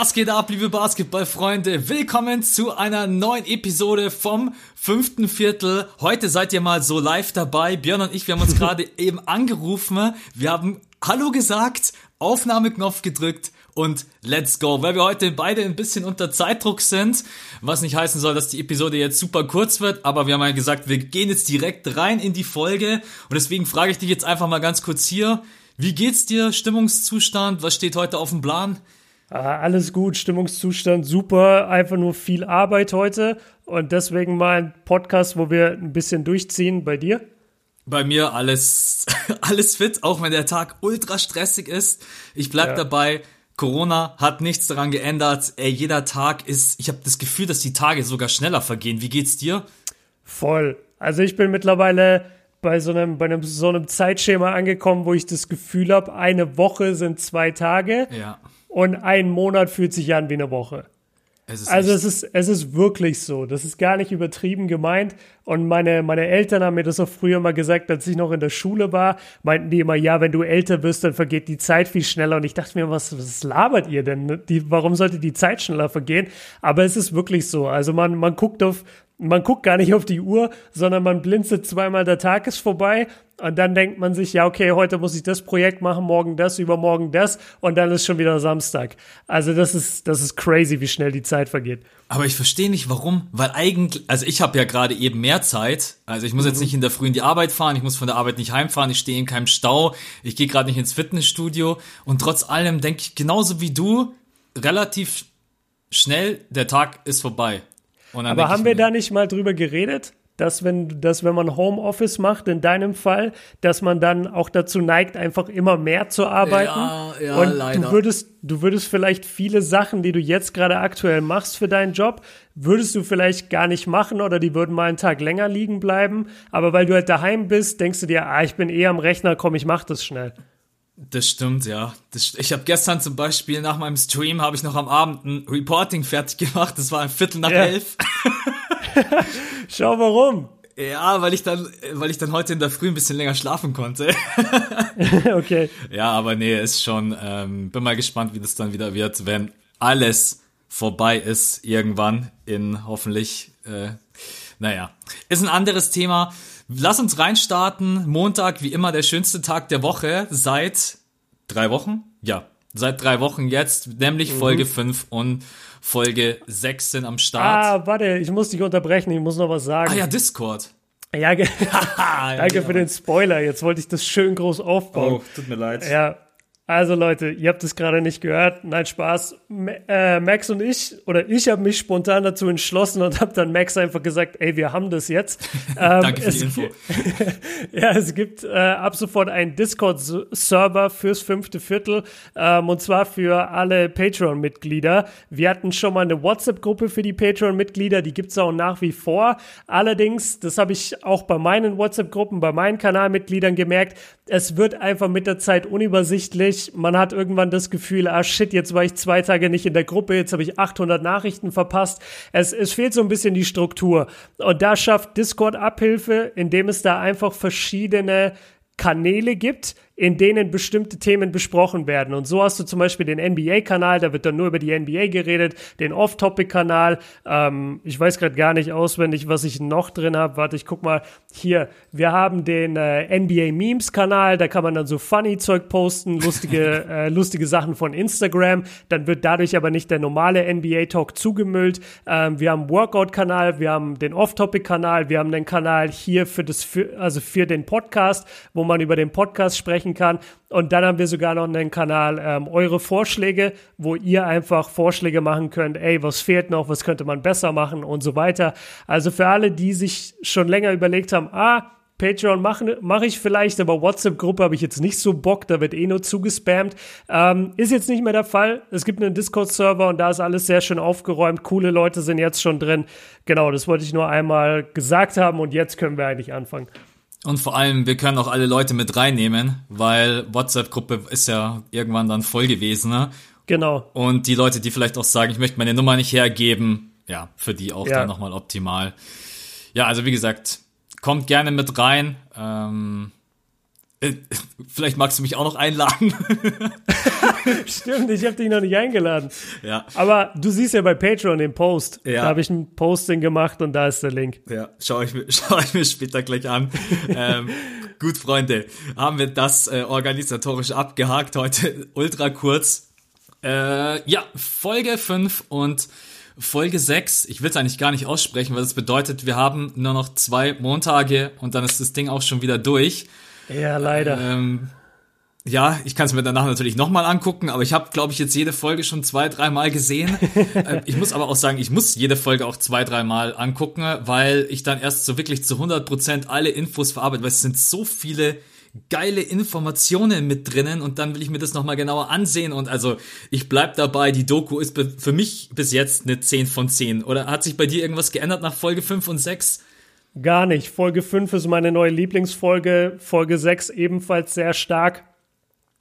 Was geht ab, liebe Basketballfreunde? Willkommen zu einer neuen Episode vom fünften Viertel. Heute seid ihr mal so live dabei. Björn und ich, wir haben uns gerade eben angerufen. Wir haben Hallo gesagt, Aufnahmeknopf gedrückt und let's go. Weil wir heute beide ein bisschen unter Zeitdruck sind, was nicht heißen soll, dass die Episode jetzt super kurz wird, aber wir haben ja gesagt, wir gehen jetzt direkt rein in die Folge und deswegen frage ich dich jetzt einfach mal ganz kurz hier, wie geht's dir? Stimmungszustand? Was steht heute auf dem Plan? Ah, alles gut, Stimmungszustand super, einfach nur viel Arbeit heute und deswegen mal ein Podcast, wo wir ein bisschen durchziehen. Bei dir? Bei mir alles, alles fit, auch wenn der Tag ultra stressig ist. Ich bleib ja. dabei. Corona hat nichts daran geändert. Ey, jeder Tag ist, ich habe das Gefühl, dass die Tage sogar schneller vergehen. Wie geht's dir? Voll. Also ich bin mittlerweile bei so einem, bei einem, so einem Zeitschema angekommen, wo ich das Gefühl habe, eine Woche sind zwei Tage. Ja und ein Monat fühlt sich an wie eine Woche. Es also es ist, es ist wirklich so. Das ist gar nicht übertrieben gemeint. Und meine, meine Eltern haben mir das auch früher mal gesagt, als ich noch in der Schule war, meinten die immer, ja, wenn du älter wirst, dann vergeht die Zeit viel schneller. Und ich dachte mir, was, was labert ihr denn? Die, warum sollte die Zeit schneller vergehen? Aber es ist wirklich so. Also man, man guckt auf, man guckt gar nicht auf die Uhr, sondern man blinzelt zweimal, der Tag ist vorbei und dann denkt man sich, ja, okay, heute muss ich das Projekt machen, morgen das, übermorgen das und dann ist schon wieder Samstag. Also das ist, das ist crazy, wie schnell die Zeit vergeht. Aber ich verstehe nicht warum, weil eigentlich, also ich habe ja gerade eben mehr Zeit. Also ich muss mhm. jetzt nicht in der Früh in die Arbeit fahren, ich muss von der Arbeit nicht heimfahren, ich stehe in keinem Stau, ich gehe gerade nicht ins Fitnessstudio und trotz allem denke ich genauso wie du, relativ schnell, der Tag ist vorbei. Aber haben wir da nicht mal drüber geredet? Dass wenn, dass wenn man Homeoffice macht, in deinem Fall, dass man dann auch dazu neigt, einfach immer mehr zu arbeiten. Ja, ja, und leider. du würdest, du würdest vielleicht viele Sachen, die du jetzt gerade aktuell machst für deinen Job, würdest du vielleicht gar nicht machen oder die würden mal einen Tag länger liegen bleiben. Aber weil du halt daheim bist, denkst du dir, ah, ich bin eh am Rechner, komm, ich mach das schnell. Das stimmt, ja. Das, ich habe gestern zum Beispiel nach meinem Stream habe ich noch am Abend ein Reporting fertig gemacht. Das war ein Viertel nach ja. elf. Schau warum. Ja, weil ich dann, weil ich dann heute in der Früh ein bisschen länger schlafen konnte. okay. Ja, aber nee, ist schon. Ähm, bin mal gespannt, wie das dann wieder wird, wenn alles vorbei ist irgendwann in hoffentlich. Äh, naja, ist ein anderes Thema. Lass uns reinstarten. Montag, wie immer, der schönste Tag der Woche seit drei Wochen? Ja, seit drei Wochen jetzt, nämlich mhm. Folge 5 und Folge 6 sind am Start. Ah, warte, ich muss dich unterbrechen, ich muss noch was sagen. Ah ja, Discord. Ja, danke ja, für den Spoiler. Jetzt wollte ich das schön groß aufbauen. Oh, tut mir leid. Ja, also Leute, ihr habt es gerade nicht gehört. Nein, Spaß. Äh, Max und ich, oder ich habe mich spontan dazu entschlossen und habe dann Max einfach gesagt, ey, wir haben das jetzt. Ähm, Danke für die Info. ja, es gibt äh, ab sofort einen Discord-Server fürs fünfte Viertel ähm, und zwar für alle Patreon-Mitglieder. Wir hatten schon mal eine WhatsApp-Gruppe für die Patreon-Mitglieder, die gibt's auch nach wie vor. Allerdings, das habe ich auch bei meinen WhatsApp-Gruppen, bei meinen Kanalmitgliedern gemerkt, es wird einfach mit der Zeit unübersichtlich man hat irgendwann das Gefühl, ah shit, jetzt war ich zwei Tage nicht in der Gruppe, jetzt habe ich 800 Nachrichten verpasst. Es, es fehlt so ein bisschen die Struktur. Und da schafft Discord Abhilfe, indem es da einfach verschiedene Kanäle gibt, in denen bestimmte Themen besprochen werden. Und so hast du zum Beispiel den NBA-Kanal, da wird dann nur über die NBA geredet, den Off-Topic-Kanal. Ähm, ich weiß gerade gar nicht auswendig, was ich noch drin habe. Warte, ich guck mal hier. Wir haben den äh, NBA-Memes-Kanal, da kann man dann so Funny-Zeug posten, lustige, äh, lustige Sachen von Instagram. Dann wird dadurch aber nicht der normale NBA-Talk zugemüllt. Ähm, wir haben Workout-Kanal, wir haben den Off-Topic-Kanal, wir haben den Kanal hier für das, für, also für den Podcast, wo man über den Podcast sprechen sprechen kann. Und dann haben wir sogar noch einen Kanal ähm, Eure Vorschläge, wo ihr einfach Vorschläge machen könnt, ey, was fehlt noch, was könnte man besser machen und so weiter. Also für alle, die sich schon länger überlegt haben, ah, Patreon mache mach ich vielleicht, aber WhatsApp-Gruppe habe ich jetzt nicht so Bock, da wird eh nur zugespammt. Ähm, ist jetzt nicht mehr der Fall. Es gibt einen Discord-Server und da ist alles sehr schön aufgeräumt. Coole Leute sind jetzt schon drin. Genau, das wollte ich nur einmal gesagt haben und jetzt können wir eigentlich anfangen. Und vor allem, wir können auch alle Leute mit reinnehmen, weil WhatsApp-Gruppe ist ja irgendwann dann voll gewesen. Ne? Genau. Und die Leute, die vielleicht auch sagen, ich möchte meine Nummer nicht hergeben, ja, für die auch ja. dann nochmal optimal. Ja, also wie gesagt, kommt gerne mit rein. Ähm, Äh, vielleicht magst du mich auch noch einladen. Stimmt, ich habe dich noch nicht eingeladen. Ja. Aber du siehst ja bei Patreon den Post. Ja. Da habe ich ein Posting gemacht und da ist der Link. Ja, schau ich mir, schau ich mir später gleich an. ähm, gut, Freunde, haben wir das äh, organisatorisch abgehakt heute. Ultra kurz. Äh, ja, Folge 5 und Folge 6. Ich will es eigentlich gar nicht aussprechen, weil das bedeutet, wir haben nur noch zwei Montage und dann ist das Ding auch schon wieder durch. Ja, leider. Ähm, ja, ich kann es mir danach natürlich nochmal angucken, aber ich habe, glaube ich, jetzt jede Folge schon zwei, dreimal gesehen. äh, ich muss aber auch sagen, ich muss jede Folge auch zwei, dreimal angucken, weil ich dann erst so wirklich zu 100 Prozent alle Infos verarbeite, weil es sind so viele geile Informationen mit drinnen und dann will ich mir das nochmal genauer ansehen und also ich bleib dabei, die Doku ist für mich bis jetzt eine 10 von 10. Oder hat sich bei dir irgendwas geändert nach Folge 5 und 6? Gar nicht. Folge 5 ist meine neue Lieblingsfolge. Folge 6 ebenfalls sehr stark.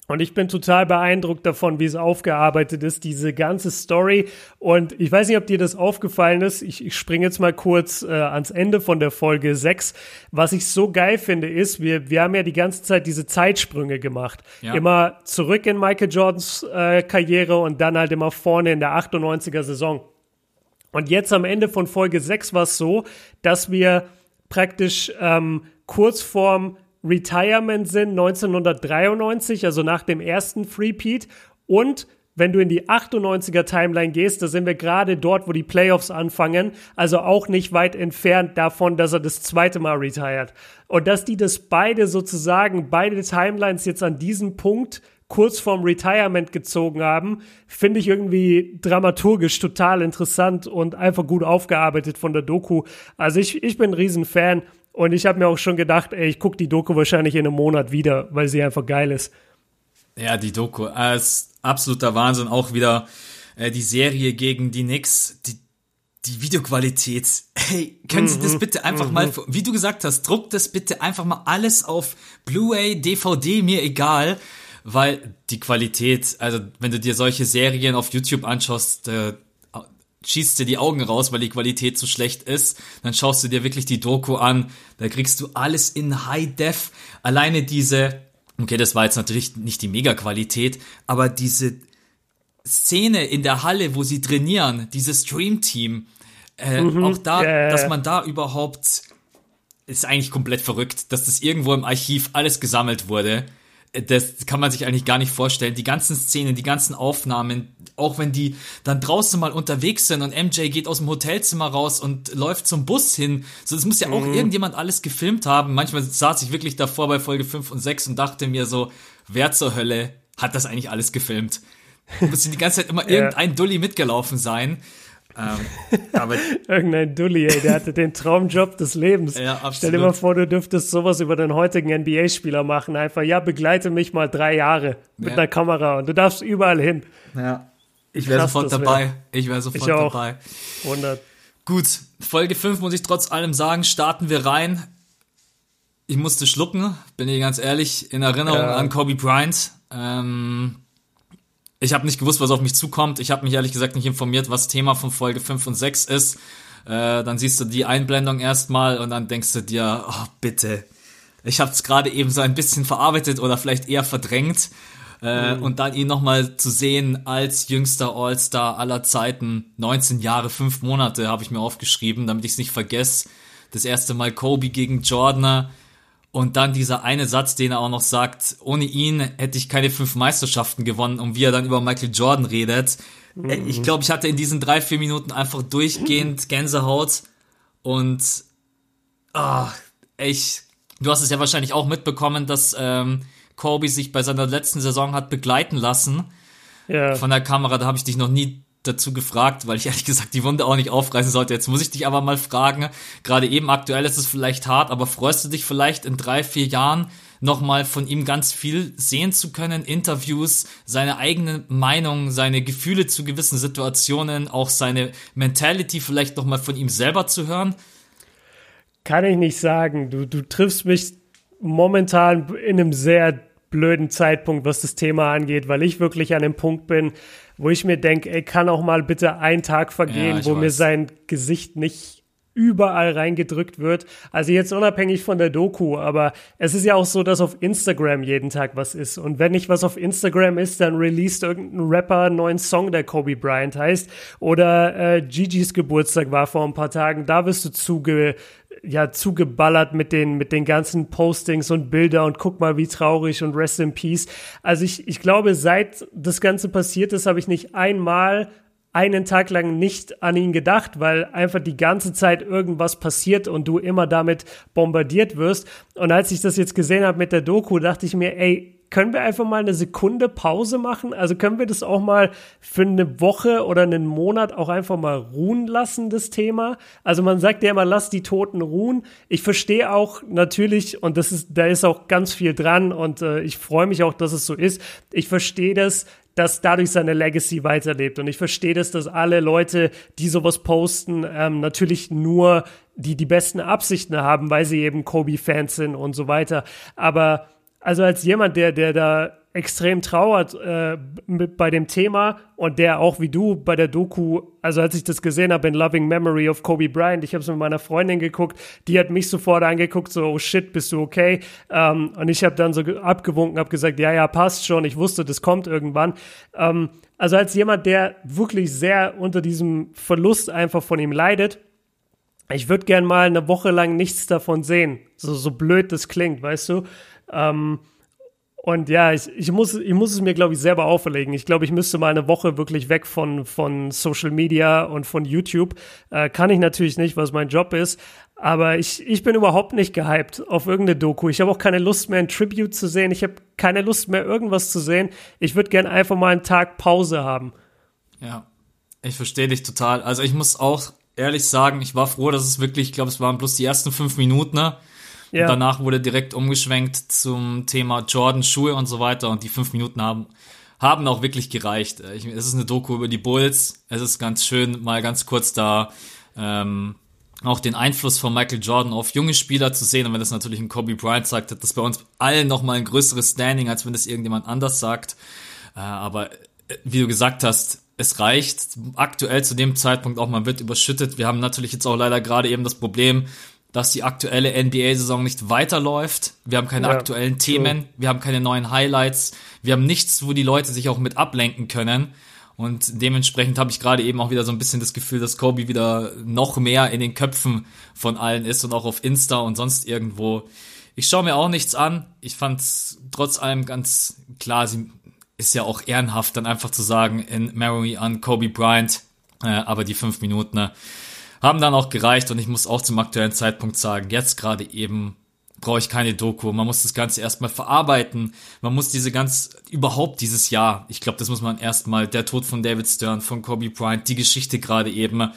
Und ich bin total beeindruckt davon, wie es aufgearbeitet ist, diese ganze Story. Und ich weiß nicht, ob dir das aufgefallen ist. Ich, ich springe jetzt mal kurz äh, ans Ende von der Folge 6. Was ich so geil finde, ist, wir, wir haben ja die ganze Zeit diese Zeitsprünge gemacht. Ja. Immer zurück in Michael Jordans äh, Karriere und dann halt immer vorne in der 98er Saison. Und jetzt am Ende von Folge 6 war es so, dass wir praktisch ähm, kurz vorm Retirement sind 1993, also nach dem ersten Freepeat. Und wenn du in die 98er Timeline gehst, da sind wir gerade dort, wo die Playoffs anfangen, also auch nicht weit entfernt davon, dass er das zweite Mal retired. Und dass die das beide sozusagen, beide Timelines jetzt an diesem Punkt kurz vorm Retirement gezogen haben, finde ich irgendwie dramaturgisch total interessant und einfach gut aufgearbeitet von der Doku. Also ich, ich bin ein Riesenfan und ich habe mir auch schon gedacht, ey, ich gucke die Doku wahrscheinlich in einem Monat wieder, weil sie einfach geil ist. Ja, die Doku äh, ist absoluter Wahnsinn. Auch wieder äh, die Serie gegen die Knicks, die, die Videoqualität. Hey, können Sie das mhm, bitte einfach mhm. mal, wie du gesagt hast, druckt das bitte einfach mal alles auf Blu-ray, DVD, mir egal weil die Qualität, also wenn du dir solche Serien auf YouTube anschaust, äh, schießt dir die Augen raus, weil die Qualität so schlecht ist. Dann schaust du dir wirklich die Doku an, da kriegst du alles in High Def. Alleine diese, okay, das war jetzt natürlich nicht die Mega-Qualität, aber diese Szene in der Halle, wo sie trainieren, dieses Stream Team, äh, mhm, auch da, yeah. dass man da überhaupt, ist eigentlich komplett verrückt, dass das irgendwo im Archiv alles gesammelt wurde das kann man sich eigentlich gar nicht vorstellen. Die ganzen Szenen, die ganzen Aufnahmen, auch wenn die dann draußen mal unterwegs sind und MJ geht aus dem Hotelzimmer raus und läuft zum Bus hin. So, das muss ja auch mhm. irgendjemand alles gefilmt haben. Manchmal saß ich wirklich davor bei Folge 5 und 6 und dachte mir so, wer zur Hölle hat das eigentlich alles gefilmt? Muss die ganze Zeit immer ja. irgendein Dulli mitgelaufen sein. Ähm, aber Irgendein Dulli, ey, der hatte den Traumjob des Lebens. Ja, absolut. Stell dir mal vor, du dürftest sowas über den heutigen NBA-Spieler machen. Einfach, ja, begleite mich mal drei Jahre mit ja. einer Kamera und du darfst überall hin. Ja. Ich wäre sofort dabei. Wär. Ich wäre sofort ich auch. dabei. 100. Gut, Folge 5 muss ich trotz allem sagen, starten wir rein. Ich musste schlucken, bin ich ganz ehrlich, in Erinnerung ja. an Kobe Bryant. Ähm, ich habe nicht gewusst, was auf mich zukommt. Ich habe mich ehrlich gesagt nicht informiert, was Thema von Folge 5 und 6 ist. Äh, dann siehst du die Einblendung erstmal und dann denkst du dir, oh bitte. Ich habe es gerade eben so ein bisschen verarbeitet oder vielleicht eher verdrängt. Äh, mhm. Und dann ihn nochmal zu sehen als jüngster All-Star aller Zeiten. 19 Jahre, 5 Monate habe ich mir aufgeschrieben, damit ich es nicht vergesse. Das erste Mal Kobe gegen Jordan und dann dieser eine Satz, den er auch noch sagt, ohne ihn hätte ich keine fünf Meisterschaften gewonnen und wie er dann über Michael Jordan redet. Mhm. Ich glaube, ich hatte in diesen drei, vier Minuten einfach durchgehend Gänsehaut und ah, ich, du hast es ja wahrscheinlich auch mitbekommen, dass ähm, Kobe sich bei seiner letzten Saison hat begleiten lassen ja. von der Kamera. Da habe ich dich noch nie dazu gefragt, weil ich ehrlich gesagt die Wunde auch nicht aufreißen sollte. Jetzt muss ich dich aber mal fragen, gerade eben aktuell ist es vielleicht hart, aber freust du dich vielleicht in drei, vier Jahren nochmal von ihm ganz viel sehen zu können, Interviews, seine eigene Meinung, seine Gefühle zu gewissen Situationen, auch seine Mentality vielleicht nochmal von ihm selber zu hören? Kann ich nicht sagen. Du, du triffst mich momentan in einem sehr blöden Zeitpunkt, was das Thema angeht, weil ich wirklich an dem Punkt bin, wo ich mir denke, ey, kann auch mal bitte ein Tag vergehen, ja, wo weiß. mir sein Gesicht nicht überall reingedrückt wird. Also jetzt unabhängig von der Doku, aber es ist ja auch so, dass auf Instagram jeden Tag was ist. Und wenn nicht was auf Instagram ist, dann released irgendein Rapper einen neuen Song, der Kobe Bryant heißt. Oder äh, Gigi's Geburtstag war vor ein paar Tagen. Da wirst du zuge ja, zugeballert mit den, mit den ganzen Postings und Bilder und guck mal, wie traurig und rest in peace. Also ich, ich glaube, seit das Ganze passiert ist, habe ich nicht einmal einen Tag lang nicht an ihn gedacht, weil einfach die ganze Zeit irgendwas passiert und du immer damit bombardiert wirst. Und als ich das jetzt gesehen habe mit der Doku, dachte ich mir, ey, können wir einfach mal eine Sekunde Pause machen? Also können wir das auch mal für eine Woche oder einen Monat auch einfach mal ruhen lassen, das Thema? Also man sagt ja immer, lass die Toten ruhen. Ich verstehe auch natürlich, und das ist, da ist auch ganz viel dran und äh, ich freue mich auch, dass es so ist. Ich verstehe das, dass dadurch seine Legacy weiterlebt. Und ich verstehe das, dass alle Leute, die sowas posten, ähm, natürlich nur die die besten Absichten haben, weil sie eben Kobe-Fans sind und so weiter. Aber also als jemand, der, der da extrem trauert äh, mit, bei dem Thema und der auch wie du bei der Doku, also als ich das gesehen habe in Loving Memory of Kobe Bryant, ich habe es mit meiner Freundin geguckt, die hat mich sofort angeguckt, so, oh shit, bist du okay? Ähm, und ich habe dann so abgewunken, habe gesagt, ja, ja, passt schon, ich wusste, das kommt irgendwann. Ähm, also als jemand, der wirklich sehr unter diesem Verlust einfach von ihm leidet, ich würde gern mal eine Woche lang nichts davon sehen. So, so blöd das klingt, weißt du? Ähm, und ja, ich, ich, muss, ich muss es mir, glaube ich, selber auferlegen. Ich glaube, ich müsste mal eine Woche wirklich weg von, von Social Media und von YouTube. Äh, kann ich natürlich nicht, was mein Job ist. Aber ich, ich bin überhaupt nicht gehypt auf irgendeine Doku. Ich habe auch keine Lust mehr, ein Tribute zu sehen. Ich habe keine Lust mehr, irgendwas zu sehen. Ich würde gern einfach mal einen Tag Pause haben. Ja, ich verstehe dich total. Also ich muss auch ehrlich sagen, ich war froh, dass es wirklich, ich glaube, es waren bloß die ersten fünf Minuten, ne? Ja. Und danach wurde direkt umgeschwenkt zum Thema Jordan, Schuhe und so weiter. Und die fünf Minuten haben, haben auch wirklich gereicht. Ich, es ist eine Doku über die Bulls. Es ist ganz schön, mal ganz kurz da ähm, auch den Einfluss von Michael Jordan auf junge Spieler zu sehen. Und wenn das natürlich ein Kobe Bryant sagt, hat das bei uns allen nochmal ein größeres Standing, als wenn das irgendjemand anders sagt. Äh, aber äh, wie du gesagt hast, es reicht aktuell zu dem Zeitpunkt auch, man wird überschüttet. Wir haben natürlich jetzt auch leider gerade eben das Problem, dass die aktuelle NBA-Saison nicht weiterläuft. Wir haben keine ja, aktuellen Themen, wir haben keine neuen Highlights, wir haben nichts, wo die Leute sich auch mit ablenken können. Und dementsprechend habe ich gerade eben auch wieder so ein bisschen das Gefühl, dass Kobe wieder noch mehr in den Köpfen von allen ist und auch auf Insta und sonst irgendwo. Ich schaue mir auch nichts an. Ich fand trotz allem ganz klar, sie ist ja auch ehrenhaft, dann einfach zu sagen, in Memory an Kobe Bryant. Äh, aber die fünf Minuten, ne, haben dann auch gereicht und ich muss auch zum aktuellen Zeitpunkt sagen, jetzt gerade eben brauche ich keine Doku. Man muss das Ganze erstmal verarbeiten. Man muss diese ganz, überhaupt dieses Jahr, ich glaube, das muss man erstmal, der Tod von David Stern, von Kobe Bryant, die Geschichte gerade eben.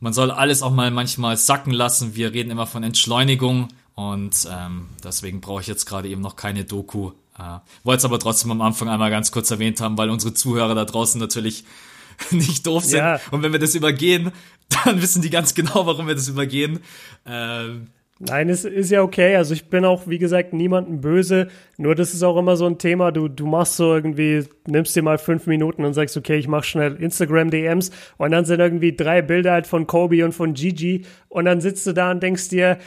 Man soll alles auch mal manchmal sacken lassen. Wir reden immer von Entschleunigung und ähm, deswegen brauche ich jetzt gerade eben noch keine Doku. Äh, Wollte es aber trotzdem am Anfang einmal ganz kurz erwähnt haben, weil unsere Zuhörer da draußen natürlich nicht doof sind. Ja. Und wenn wir das übergehen, dann wissen die ganz genau, warum wir das übergehen. Ähm, Nein, es ist ja okay. Also ich bin auch, wie gesagt, niemandem böse. Nur das ist auch immer so ein Thema. Du, du machst so irgendwie, nimmst dir mal fünf Minuten und sagst, okay, ich mach schnell Instagram-DMs und dann sind irgendwie drei Bilder halt von Kobe und von Gigi und dann sitzt du da und denkst dir,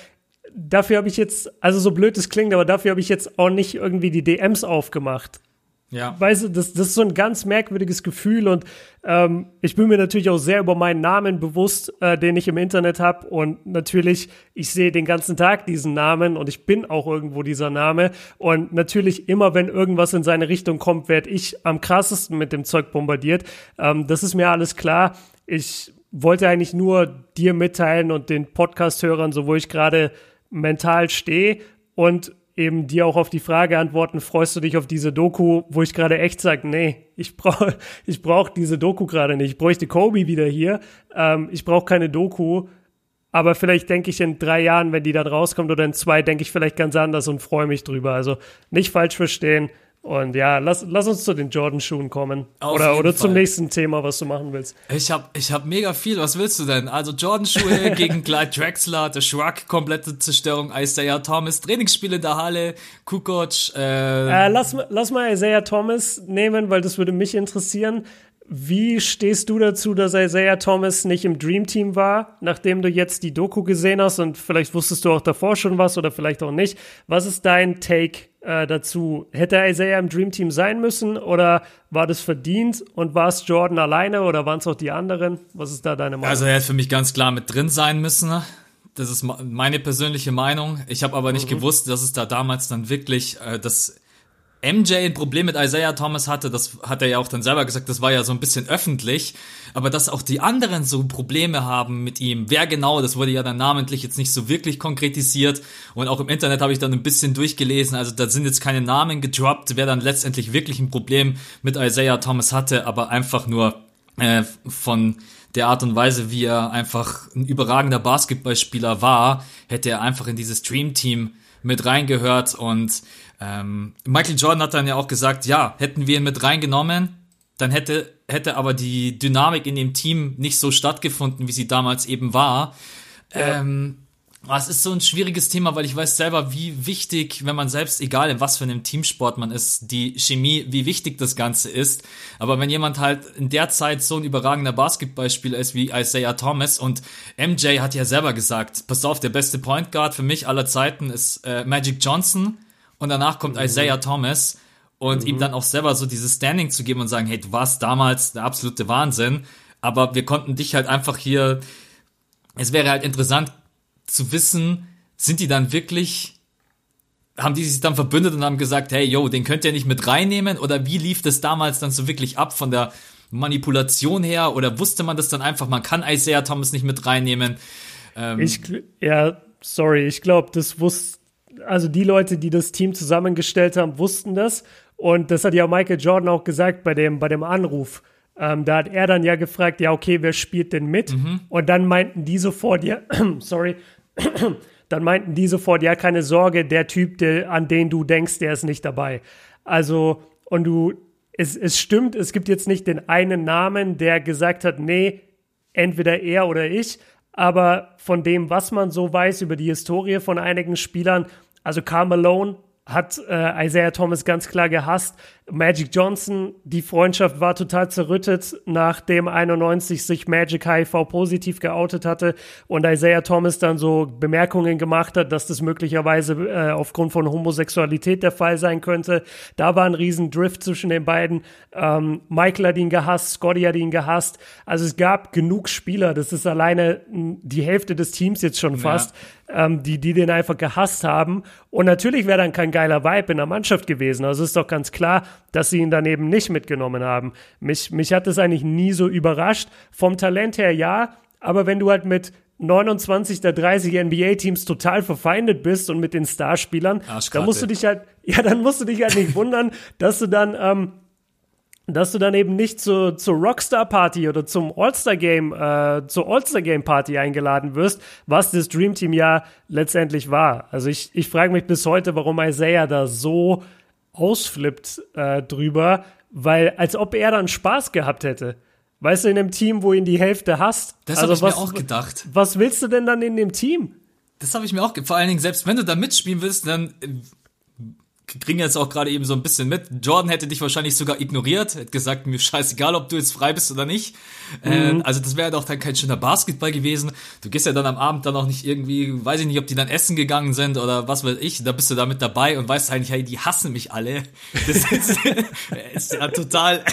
dafür habe ich jetzt, also so blöd es klingt, aber dafür habe ich jetzt auch nicht irgendwie die DMs aufgemacht. Ja. Weißt du, das, das ist so ein ganz merkwürdiges Gefühl und ähm, ich bin mir natürlich auch sehr über meinen Namen bewusst, äh, den ich im Internet habe und natürlich, ich sehe den ganzen Tag diesen Namen und ich bin auch irgendwo dieser Name und natürlich immer, wenn irgendwas in seine Richtung kommt, werde ich am krassesten mit dem Zeug bombardiert. Ähm, das ist mir alles klar. Ich wollte eigentlich nur dir mitteilen und den Podcast-Hörern, so wo ich gerade mental stehe und eben dir auch auf die Frage antworten, freust du dich auf diese Doku, wo ich gerade echt sage, nee, ich brauche ich brauch diese Doku gerade nicht. Ich bräuchte Kobe wieder hier. Ähm, ich brauche keine Doku. Aber vielleicht denke ich in drei Jahren, wenn die dann rauskommt oder in zwei, denke ich vielleicht ganz anders und freue mich drüber. Also nicht falsch verstehen. Und ja, lass, lass uns zu den Jordan-Schuhen kommen. Auf oder oder zum nächsten Thema, was du machen willst. Ich hab, ich hab mega viel. Was willst du denn? Also Jordan-Schuhe gegen Clyde Drexler, der Shrug, komplette Zerstörung, Isaiah Thomas, Trainingsspiele in der Halle, Kukoc. Äh, äh, lass, lass mal Isaiah Thomas nehmen, weil das würde mich interessieren. Wie stehst du dazu, dass Isaiah Thomas nicht im Dream Team war, nachdem du jetzt die Doku gesehen hast und vielleicht wusstest du auch davor schon was oder vielleicht auch nicht? Was ist dein Take äh, dazu? Hätte Isaiah im Dream Team sein müssen oder war das verdient und war es Jordan alleine oder waren es auch die anderen? Was ist da deine Meinung? Also er hätte für mich ganz klar mit drin sein müssen. Das ist meine persönliche Meinung. Ich habe aber nicht mhm. gewusst, dass es da damals dann wirklich äh, das MJ ein Problem mit Isaiah Thomas hatte, das hat er ja auch dann selber gesagt, das war ja so ein bisschen öffentlich, aber dass auch die anderen so Probleme haben mit ihm, wer genau, das wurde ja dann namentlich jetzt nicht so wirklich konkretisiert. Und auch im Internet habe ich dann ein bisschen durchgelesen, also da sind jetzt keine Namen gedroppt, wer dann letztendlich wirklich ein Problem mit Isaiah Thomas hatte, aber einfach nur äh, von der Art und Weise, wie er einfach ein überragender Basketballspieler war, hätte er einfach in dieses Dream Team mit reingehört. Und ähm, Michael Jordan hat dann ja auch gesagt, ja, hätten wir ihn mit reingenommen, dann hätte, hätte aber die Dynamik in dem Team nicht so stattgefunden, wie sie damals eben war. Ja. Ähm, es ist so ein schwieriges Thema, weil ich weiß selber, wie wichtig, wenn man selbst, egal in was für einem Teamsport man ist, die Chemie, wie wichtig das Ganze ist. Aber wenn jemand halt in der Zeit so ein überragender Basketballspieler ist wie Isaiah Thomas und MJ hat ja selber gesagt, pass auf, der beste Point Guard für mich aller Zeiten ist äh, Magic Johnson und danach kommt mhm. Isaiah Thomas und mhm. ihm dann auch selber so dieses Standing zu geben und sagen, hey, du warst damals der absolute Wahnsinn, aber wir konnten dich halt einfach hier, es wäre halt interessant zu wissen, sind die dann wirklich haben die sich dann verbündet und haben gesagt, hey, yo, den könnt ihr nicht mit reinnehmen? Oder wie lief das damals dann so wirklich ab von der Manipulation her? Oder wusste man das dann einfach, man kann Isaiah Thomas nicht mit reinnehmen? Ähm, ich, ja, sorry, ich glaube, das wusste also die Leute, die das Team zusammengestellt haben, wussten das. Und das hat ja Michael Jordan auch gesagt bei dem, bei dem Anruf. Ähm, da hat er dann ja gefragt, ja, okay, wer spielt denn mit? Mhm. Und dann meinten die sofort, ja, sorry, dann meinten die sofort, ja, keine Sorge, der Typ, der, an den du denkst, der ist nicht dabei. Also, und du, es, es stimmt, es gibt jetzt nicht den einen Namen, der gesagt hat, nee, entweder er oder ich, aber von dem, was man so weiß über die Historie von einigen Spielern, also Malone hat äh, Isaiah Thomas ganz klar gehasst. Magic Johnson, die Freundschaft war total zerrüttet, nachdem 91 sich Magic HIV positiv geoutet hatte und Isaiah Thomas dann so Bemerkungen gemacht hat, dass das möglicherweise äh, aufgrund von Homosexualität der Fall sein könnte. Da war ein riesen Drift zwischen den beiden. Ähm, Michael hat ihn gehasst, Scotty hat ihn gehasst. Also es gab genug Spieler, das ist alleine die Hälfte des Teams jetzt schon fast, ja. ähm, die, die den einfach gehasst haben. Und natürlich wäre dann kein geiler Vibe in der Mannschaft gewesen. Also ist doch ganz klar, dass sie ihn daneben nicht mitgenommen haben. Mich, mich hat das eigentlich nie so überrascht. Vom Talent her ja, aber wenn du halt mit 29 der 30 NBA-Teams total verfeindet bist und mit den Starspielern, dann musst du dich halt, ja, dann musst du dich halt nicht wundern, dass du dann, ähm, dass du dann eben nicht zu, zur Rockstar-Party oder zum All-Star-Game, äh, zur All-Star-Game-Party eingeladen wirst, was das Dream Team ja letztendlich war. Also ich, ich frage mich bis heute, warum Isaiah da so ausflippt äh, drüber, weil als ob er dann Spaß gehabt hätte. Weißt du, in einem Team, wo ihn die Hälfte hasst. Das also habe ich was, mir auch gedacht. Was willst du denn dann in dem Team? Das habe ich mir auch, vor allen Dingen, selbst wenn du da mitspielen willst, dann kriegen jetzt auch gerade eben so ein bisschen mit. Jordan hätte dich wahrscheinlich sogar ignoriert, hätte gesagt, mir scheißegal, ob du jetzt frei bist oder nicht. Äh, mhm. Äh, also das wäre doch dann kein schöner Basketball gewesen. Du gehst ja dann am Abend dann auch nicht irgendwie, weiß ich nicht, ob die dann essen gegangen sind oder was weiß ich. Da bist du da mit dabei und weißt eigentlich, hey, die hassen mich alle. Das ist, ist ja total.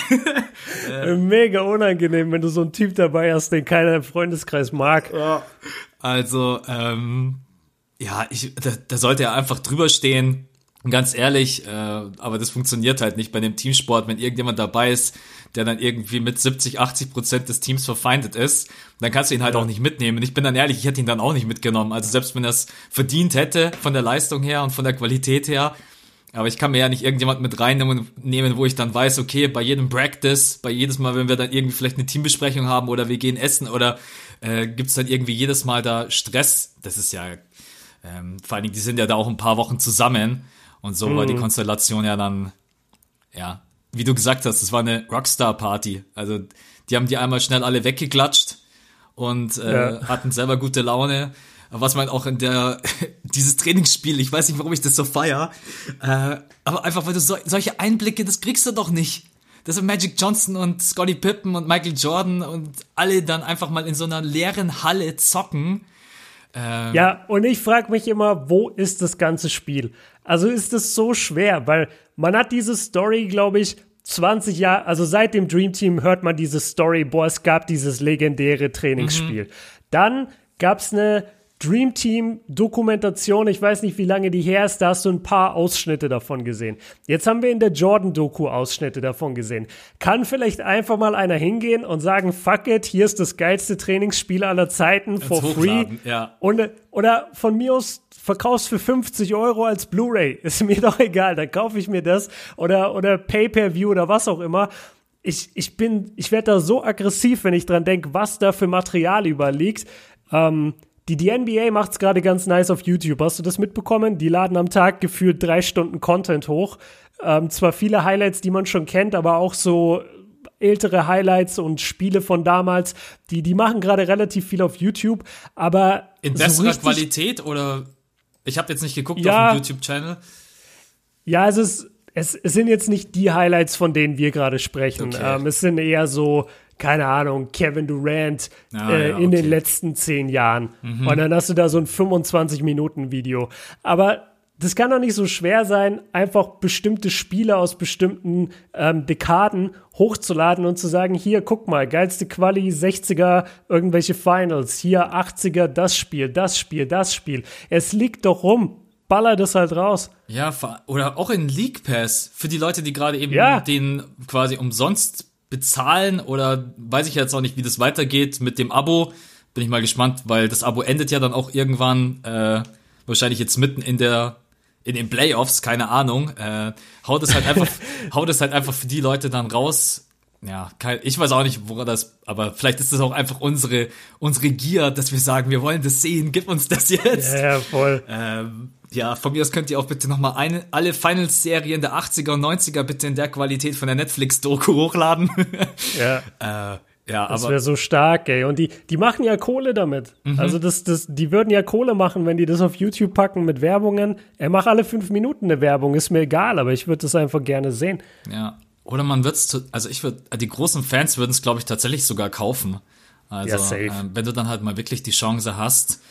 äh, Mega unangenehm, wenn du so einen Typ dabei hast, den keiner im Freundeskreis mag. Ja. Also, ähm, ja, ich, da, da sollte er einfach drüber stehen ganz ehrlich, äh, aber das funktioniert halt nicht bei dem Teamsport, wenn irgendjemand dabei ist, der dann irgendwie mit 70, 80 Prozent des Teams verfeindet ist, dann kannst du ihn halt ja. auch nicht mitnehmen. Ich bin dann ehrlich, ich hätte ihn dann auch nicht mitgenommen. Also selbst wenn er es verdient hätte, von der Leistung her und von der Qualität her, aber ich kann mir ja nicht irgendjemand mit reinnehmen, wo ich dann weiß, okay, bei jedem Practice, bei jedes Mal, wenn wir dann irgendwie vielleicht eine Teambesprechung haben oder wir gehen essen oder äh, gibt dann irgendwie jedes Mal da Stress. Das ist ja, ähm, vor allen Dingen, die sind ja da auch ein paar Wochen zusammen. Und so mhm. war die mhm. Konstellation ja dann, ja, wie du gesagt hast, es war eine Rockstar-Party. Also die haben die einmal schnell alle weggeklatscht und äh, ja. hatten selber gute Laune. Was man auch in der, dieses Trainingsspiel, ich weiß nicht, warum ich das so feier, äh, aber einfach, weil du so, solche Einblicke, das kriegst du doch nicht. dass Magic Johnson und Scottie Pippen und Michael Jordan und alle dann einfach mal in so einer leeren Halle zocken. Ähm, ja, und ich frage mich immer, wo ist das ganze Spiel? Also ist es so schwer, weil man hat diese Story, glaube ich, 20 Jahre, also seit dem Dream Team hört man diese Story, boah, es gab dieses legendäre Trainingsspiel. Mhm. Dann gab es eine Dream Team Dokumentation, ich weiß nicht, wie lange die her ist, da hast du ein paar Ausschnitte davon gesehen. Jetzt haben wir in der Jordan Doku Ausschnitte davon gesehen. Kann vielleicht einfach mal einer hingehen und sagen, fuck it, hier ist das geilste Trainingsspiel aller Zeiten for free. Ja. Und, oder von mir aus verkaufst für 50 Euro als Blu-ray. Ist mir doch egal, dann kaufe ich mir das oder, oder Pay-Per-View oder was auch immer. Ich, ich bin, ich werde da so aggressiv, wenn ich dran denke, was da für Material überliegt. Ähm, die, die NBA macht es gerade ganz nice auf YouTube. Hast du das mitbekommen? Die laden am Tag gefühlt drei Stunden Content hoch. Ähm, zwar viele Highlights, die man schon kennt, aber auch so ältere Highlights und Spiele von damals. Die, die machen gerade relativ viel auf YouTube, aber. In besserer so Qualität oder? Ich habe jetzt nicht geguckt ja, auf dem YouTube-Channel. Ja, es ist. Es, es sind jetzt nicht die Highlights, von denen wir gerade sprechen. Okay. Ähm, es sind eher so keine Ahnung, Kevin Durant ah, äh, ja, in den letzten zehn Jahren. Mhm. Und dann hast du da so ein 25-Minuten-Video. Aber das kann doch nicht so schwer sein, einfach bestimmte Spiele aus bestimmten ähm, Dekaden hochzuladen und zu sagen, hier, guck mal, geilste Quali, 60er, irgendwelche Finals, hier 80er, das Spiel, das Spiel, das Spiel. Es liegt doch rum. Baller das halt raus. Ja, oder auch in League Pass für die Leute, die gerade eben ja. den quasi umsonst bezahlen oder weiß ich jetzt auch nicht, wie das weitergeht mit dem Abo. Bin ich mal gespannt, weil das Abo endet ja dann auch irgendwann, äh, wahrscheinlich jetzt mitten in der in den Playoffs, keine Ahnung. Äh, haut es halt einfach, haut es halt einfach für die Leute dann raus. Ja, kein, ich weiß auch nicht, woran das, aber vielleicht ist das auch einfach unsere unsere Gier, dass wir sagen, wir wollen das sehen, gib uns das jetzt. Ja, voll. Ähm, ja, von mir aus könnt ihr auch bitte nochmal eine, alle Finals-Serien der 80er und 90er bitte in der Qualität von der Netflix-Doku hochladen. Ja. äh, ja, das wäre so stark, ey. Und die, die machen ja Kohle damit. Mhm. Also das, das, die würden ja Kohle machen, wenn die das auf YouTube packen mit Werbungen. Er macht alle fünf Minuten eine Werbung, ist mir egal, aber ich würde das einfach gerne sehen. Ja. Oder man wird's, also ich würde, die großen Fans würden es, glaube ich, tatsächlich sogar kaufen. Also, ja, äh, wenn du dann halt mal wirklich die Chance hast,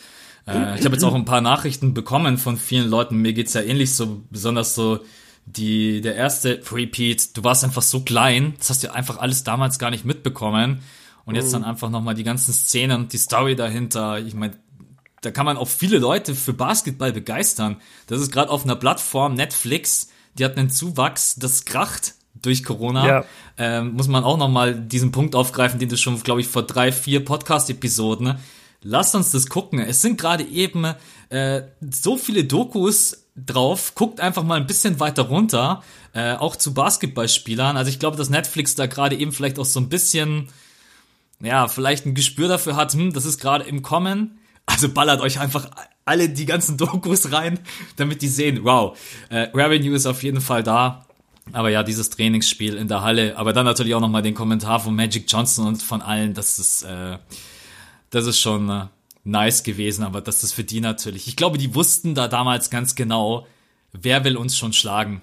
äh, ich habe jetzt auch ein paar Nachrichten bekommen von vielen Leuten. Mir geht's ja ähnlich so, besonders so die, der erste Repeat. Du warst einfach so klein, das hast du einfach alles damals gar nicht mitbekommen. Und jetzt dann einfach nochmal die ganzen Szenen und die Story dahinter. Ich meine, da kann man auch viele Leute für Basketball begeistern. Das ist gerade auf einer Plattform Netflix, die hat einen Zuwachs, das kracht durch Corona. Ja. Ähm, muss man auch nochmal diesen Punkt aufgreifen, den du schon, glaube ich, vor drei, vier Podcast-Episoden lasst uns das gucken. Es sind gerade eben äh, so viele Dokus drauf. Guckt einfach mal ein bisschen weiter runter, äh, auch zu Basketballspielern. Also ich glaube, dass Netflix da gerade eben vielleicht auch so ein bisschen, ja, vielleicht ein Gespür dafür hat, hm, das ist gerade im Kommen. Also ballert euch einfach alle die ganzen Dokus rein, damit die sehen, wow, äh, Revenue ist auf jeden Fall da. Aber ja, dieses Trainingsspiel in der Halle, aber dann natürlich auch nochmal den Kommentar von Magic Johnson und von allen, das ist, äh, das ist schon äh, nice gewesen, aber das ist für die natürlich. Ich glaube, die wussten da damals ganz genau, wer will uns schon schlagen.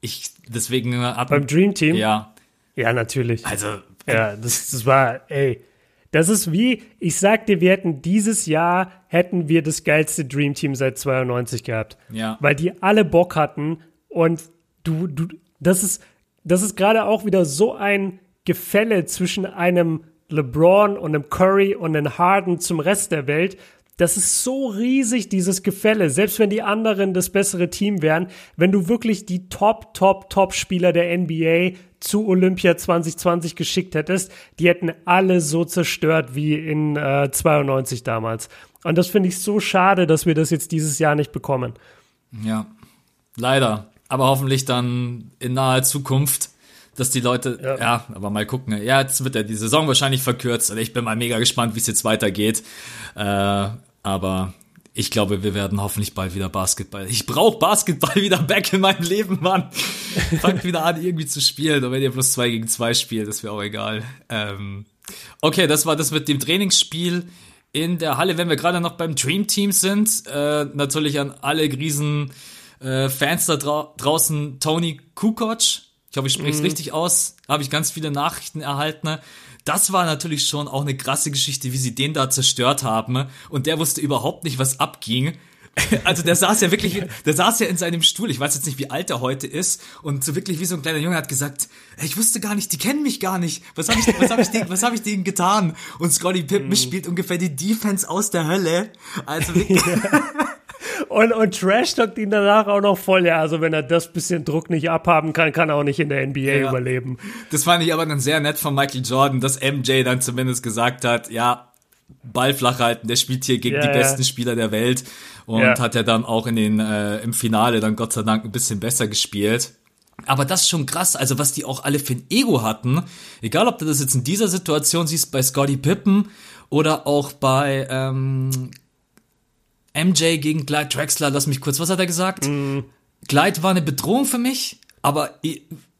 Ich, deswegen äh, hat, Beim Dream Team? Ja. Ja, natürlich. Also. Ja, das, das war, ey. Das ist wie, ich sag dir, wir hätten dieses Jahr, hätten wir das geilste Dream Team seit 92 gehabt. Ja. Weil die alle Bock hatten und du, du, das ist, das ist gerade auch wieder so ein Gefälle zwischen einem LeBron und einem Curry und einem Harden zum Rest der Welt. Das ist so riesig, dieses Gefälle. Selbst wenn die anderen das bessere Team wären, wenn du wirklich die Top, Top, Top-Spieler der NBA zu Olympia 2020 geschickt hättest, die hätten alle so zerstört wie in äh, 92 damals. Und das finde ich so schade, dass wir das jetzt dieses Jahr nicht bekommen. Ja, leider. Aber hoffentlich dann in naher Zukunft dass die Leute, ja. ja. aber mal gucken. Ja, jetzt wird ja die Saison wahrscheinlich verkürzt. Also ich bin mal mega gespannt, wie es jetzt weitergeht. Äh, aber ich glaube, wir werden hoffentlich bald wieder Basketball. Ich brauche Basketball wieder back in meinem Leben, Mann. Fangt wieder an, irgendwie zu spielen. Und wenn ihr plus zwei gegen zwei spielt, ist mir auch egal. Ähm, okay, das war das mit dem Trainingsspiel in der Halle. Wenn wir gerade noch beim Dream Team sind, äh, natürlich an alle riesen äh, Fans da dra draußen, Tony Kukoc Ich hoffe, ich spreche es mhm. richtig aus. Habe ich ganz viele Nachrichten erhalten. Das war natürlich schon auch eine krasse Geschichte, wie sie den da zerstört haben. Und der wusste überhaupt nicht, was abging. Also der saß ja wirklich, der saß ja in seinem Stuhl. Ich weiß jetzt nicht, wie alt er heute ist. Und so wirklich wie so ein kleiner Junge hat gesagt, ich wusste gar nicht, die kennen mich gar nicht. Was habe ich, was hab ich, denen, was hab ich denen getan? Und Scotty Pippen mhm. spielt ungefähr die Defense aus der Hölle. Also wirklich. Ja. Und, und Trash talkt ihn danach auch noch voll. Ja, also wenn er das bisschen Druck nicht abhaben kann, kann er auch nicht in der NBA ja. überleben. Das fand ich aber dann sehr nett von Michael Jordan, dass MJ dann zumindest gesagt hat, ja, Ball flach halten, der spielt hier gegen ja, die ja. besten Spieler der Welt und hat ja dann auch in den äh, im Finale dann Gott sei Dank ein bisschen besser gespielt. Aber das ist schon krass, also was die auch alle für ein Ego hatten. Egal, ob du das jetzt in dieser Situation siehst bei Scotty Pippen oder auch bei ähm, MJ gegen Clyde Drexler. Lass mich kurz, was hat er gesagt? Mm. Clyde war eine Bedrohung für mich, aber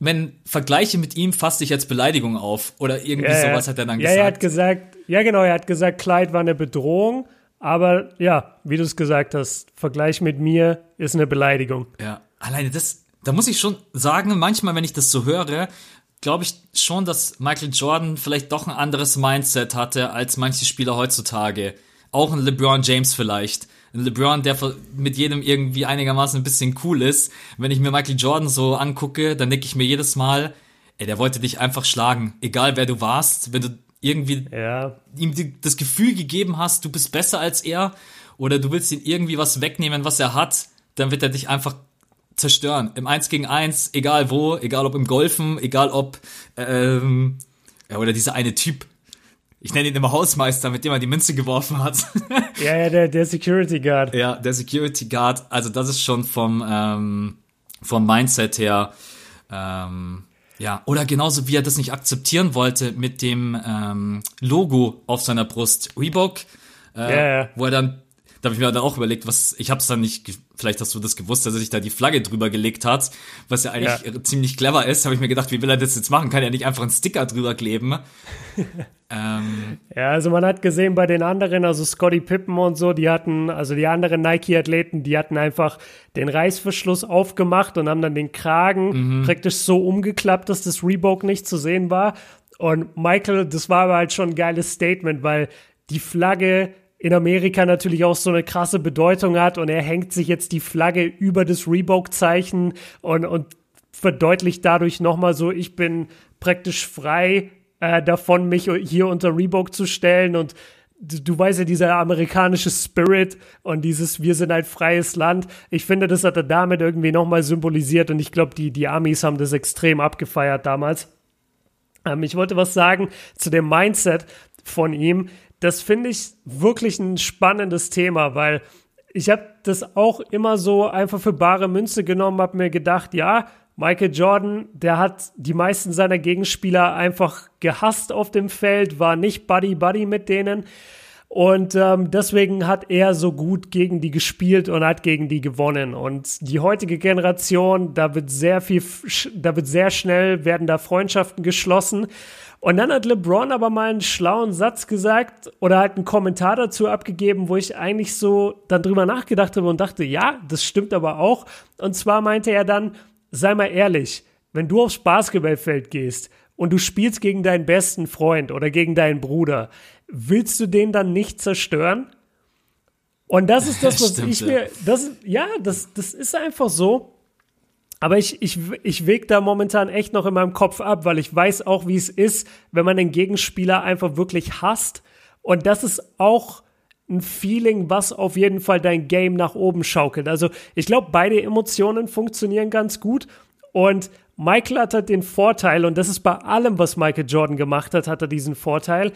wenn Vergleiche mit ihm fasst ich jetzt Beleidigung auf oder irgendwie ja, sowas hat er dann ja, gesagt. Ja, er hat gesagt, ja genau, er hat gesagt, Clyde war eine Bedrohung, aber ja, wie du es gesagt hast, Vergleich mit mir ist eine Beleidigung. Ja, alleine das, da muss ich schon sagen, manchmal, wenn ich das so höre, glaube ich schon, dass Michael Jordan vielleicht doch ein anderes Mindset hatte als manche Spieler heutzutage. Auch ein LeBron James vielleicht. LeBron, der mit jedem irgendwie einigermaßen ein bisschen cool ist. Wenn ich mir Michael Jordan so angucke, dann denke ich mir jedes Mal, ey, der wollte dich einfach schlagen. Egal wer du warst, wenn du irgendwie ja. ihm die, das Gefühl gegeben hast, du bist besser als er oder du willst ihm irgendwie was wegnehmen, was er hat, dann wird er dich einfach zerstören. Im Eins gegen Eins, egal wo, egal ob im Golfen, egal ob ähm, ja, oder dieser eine Typ, ich nenne ihn immer Hausmeister, mit dem er die Münze geworfen hat. ja, ja, der, der Security Guard. Ja, der Security Guard. Also das ist schon vom, ähm, vom Mindset her ähm, ja, oder genauso wie er das nicht akzeptieren wollte mit dem ähm, Logo auf seiner Brust. Reebok, äh, yeah. wo er dann, da habe ich mir dann auch überlegt, was, ich habe es dann nicht, vielleicht hast du das gewusst, dass er sich da die Flagge drüber gelegt hat, was ja eigentlich ja. ziemlich clever ist. Habe ich mir gedacht, wie will er das jetzt machen? Kann er nicht einfach einen Sticker drüber kleben? Ähm, ja, also man hat gesehen bei den anderen, also Scotty Pippen und so, die hatten, also die anderen Nike-Athleten, die hatten einfach den Reißverschluss aufgemacht und haben dann den Kragen mhm. praktisch so umgeklappt, dass das Reebok nicht zu sehen war. Und Michael, das war aber halt schon ein geiles Statement, weil die Flagge in Amerika natürlich auch so eine krasse Bedeutung hat und er hängt sich jetzt die Flagge über das Reebok-Zeichen und, und verdeutlicht dadurch nochmal so, ich bin praktisch frei äh, davon, mich hier unter Reebok zu stellen und du, du weißt ja, dieser amerikanische Spirit und dieses Wir sind ein freies Land. Ich finde, das hat er damit irgendwie nochmal symbolisiert und ich glaube, die, die Amis haben das extrem abgefeiert damals. Ähm, ich wollte was sagen zu dem Mindset von ihm. Das finde ich wirklich ein spannendes Thema, weil ich habe das auch immer so einfach für bare Münze genommen, habe mir gedacht, ja, Michael Jordan, der hat die meisten seiner Gegenspieler einfach gehasst auf dem Feld, war nicht Buddy-Buddy mit denen. Und ähm, deswegen hat er so gut gegen die gespielt und hat gegen die gewonnen. Und die heutige Generation, da wird sehr viel, da wird sehr schnell, werden da Freundschaften geschlossen. Und dann hat LeBron aber mal einen schlauen Satz gesagt oder halt einen Kommentar dazu abgegeben, wo ich eigentlich so dann drüber nachgedacht habe und dachte, ja, das stimmt aber auch. Und zwar meinte er dann, sei mal ehrlich, wenn du aufs Basketballfeld gehst und du spielst gegen deinen besten Freund oder gegen deinen Bruder, willst du den dann nicht zerstören? Und das ist das, was Stimmt, ich mir, das, ja, das, das ist einfach so. Aber ich, ich, ich wege da momentan echt noch in meinem Kopf ab, weil ich weiß auch, wie es ist, wenn man den Gegenspieler einfach wirklich hasst. Und das ist auch ein Feeling, was auf jeden Fall dein Game nach oben schaukelt. Also ich glaube, beide Emotionen funktionieren ganz gut. Und Michael hat halt den Vorteil, und das ist bei allem, was Michael Jordan gemacht hat, hat er diesen Vorteil.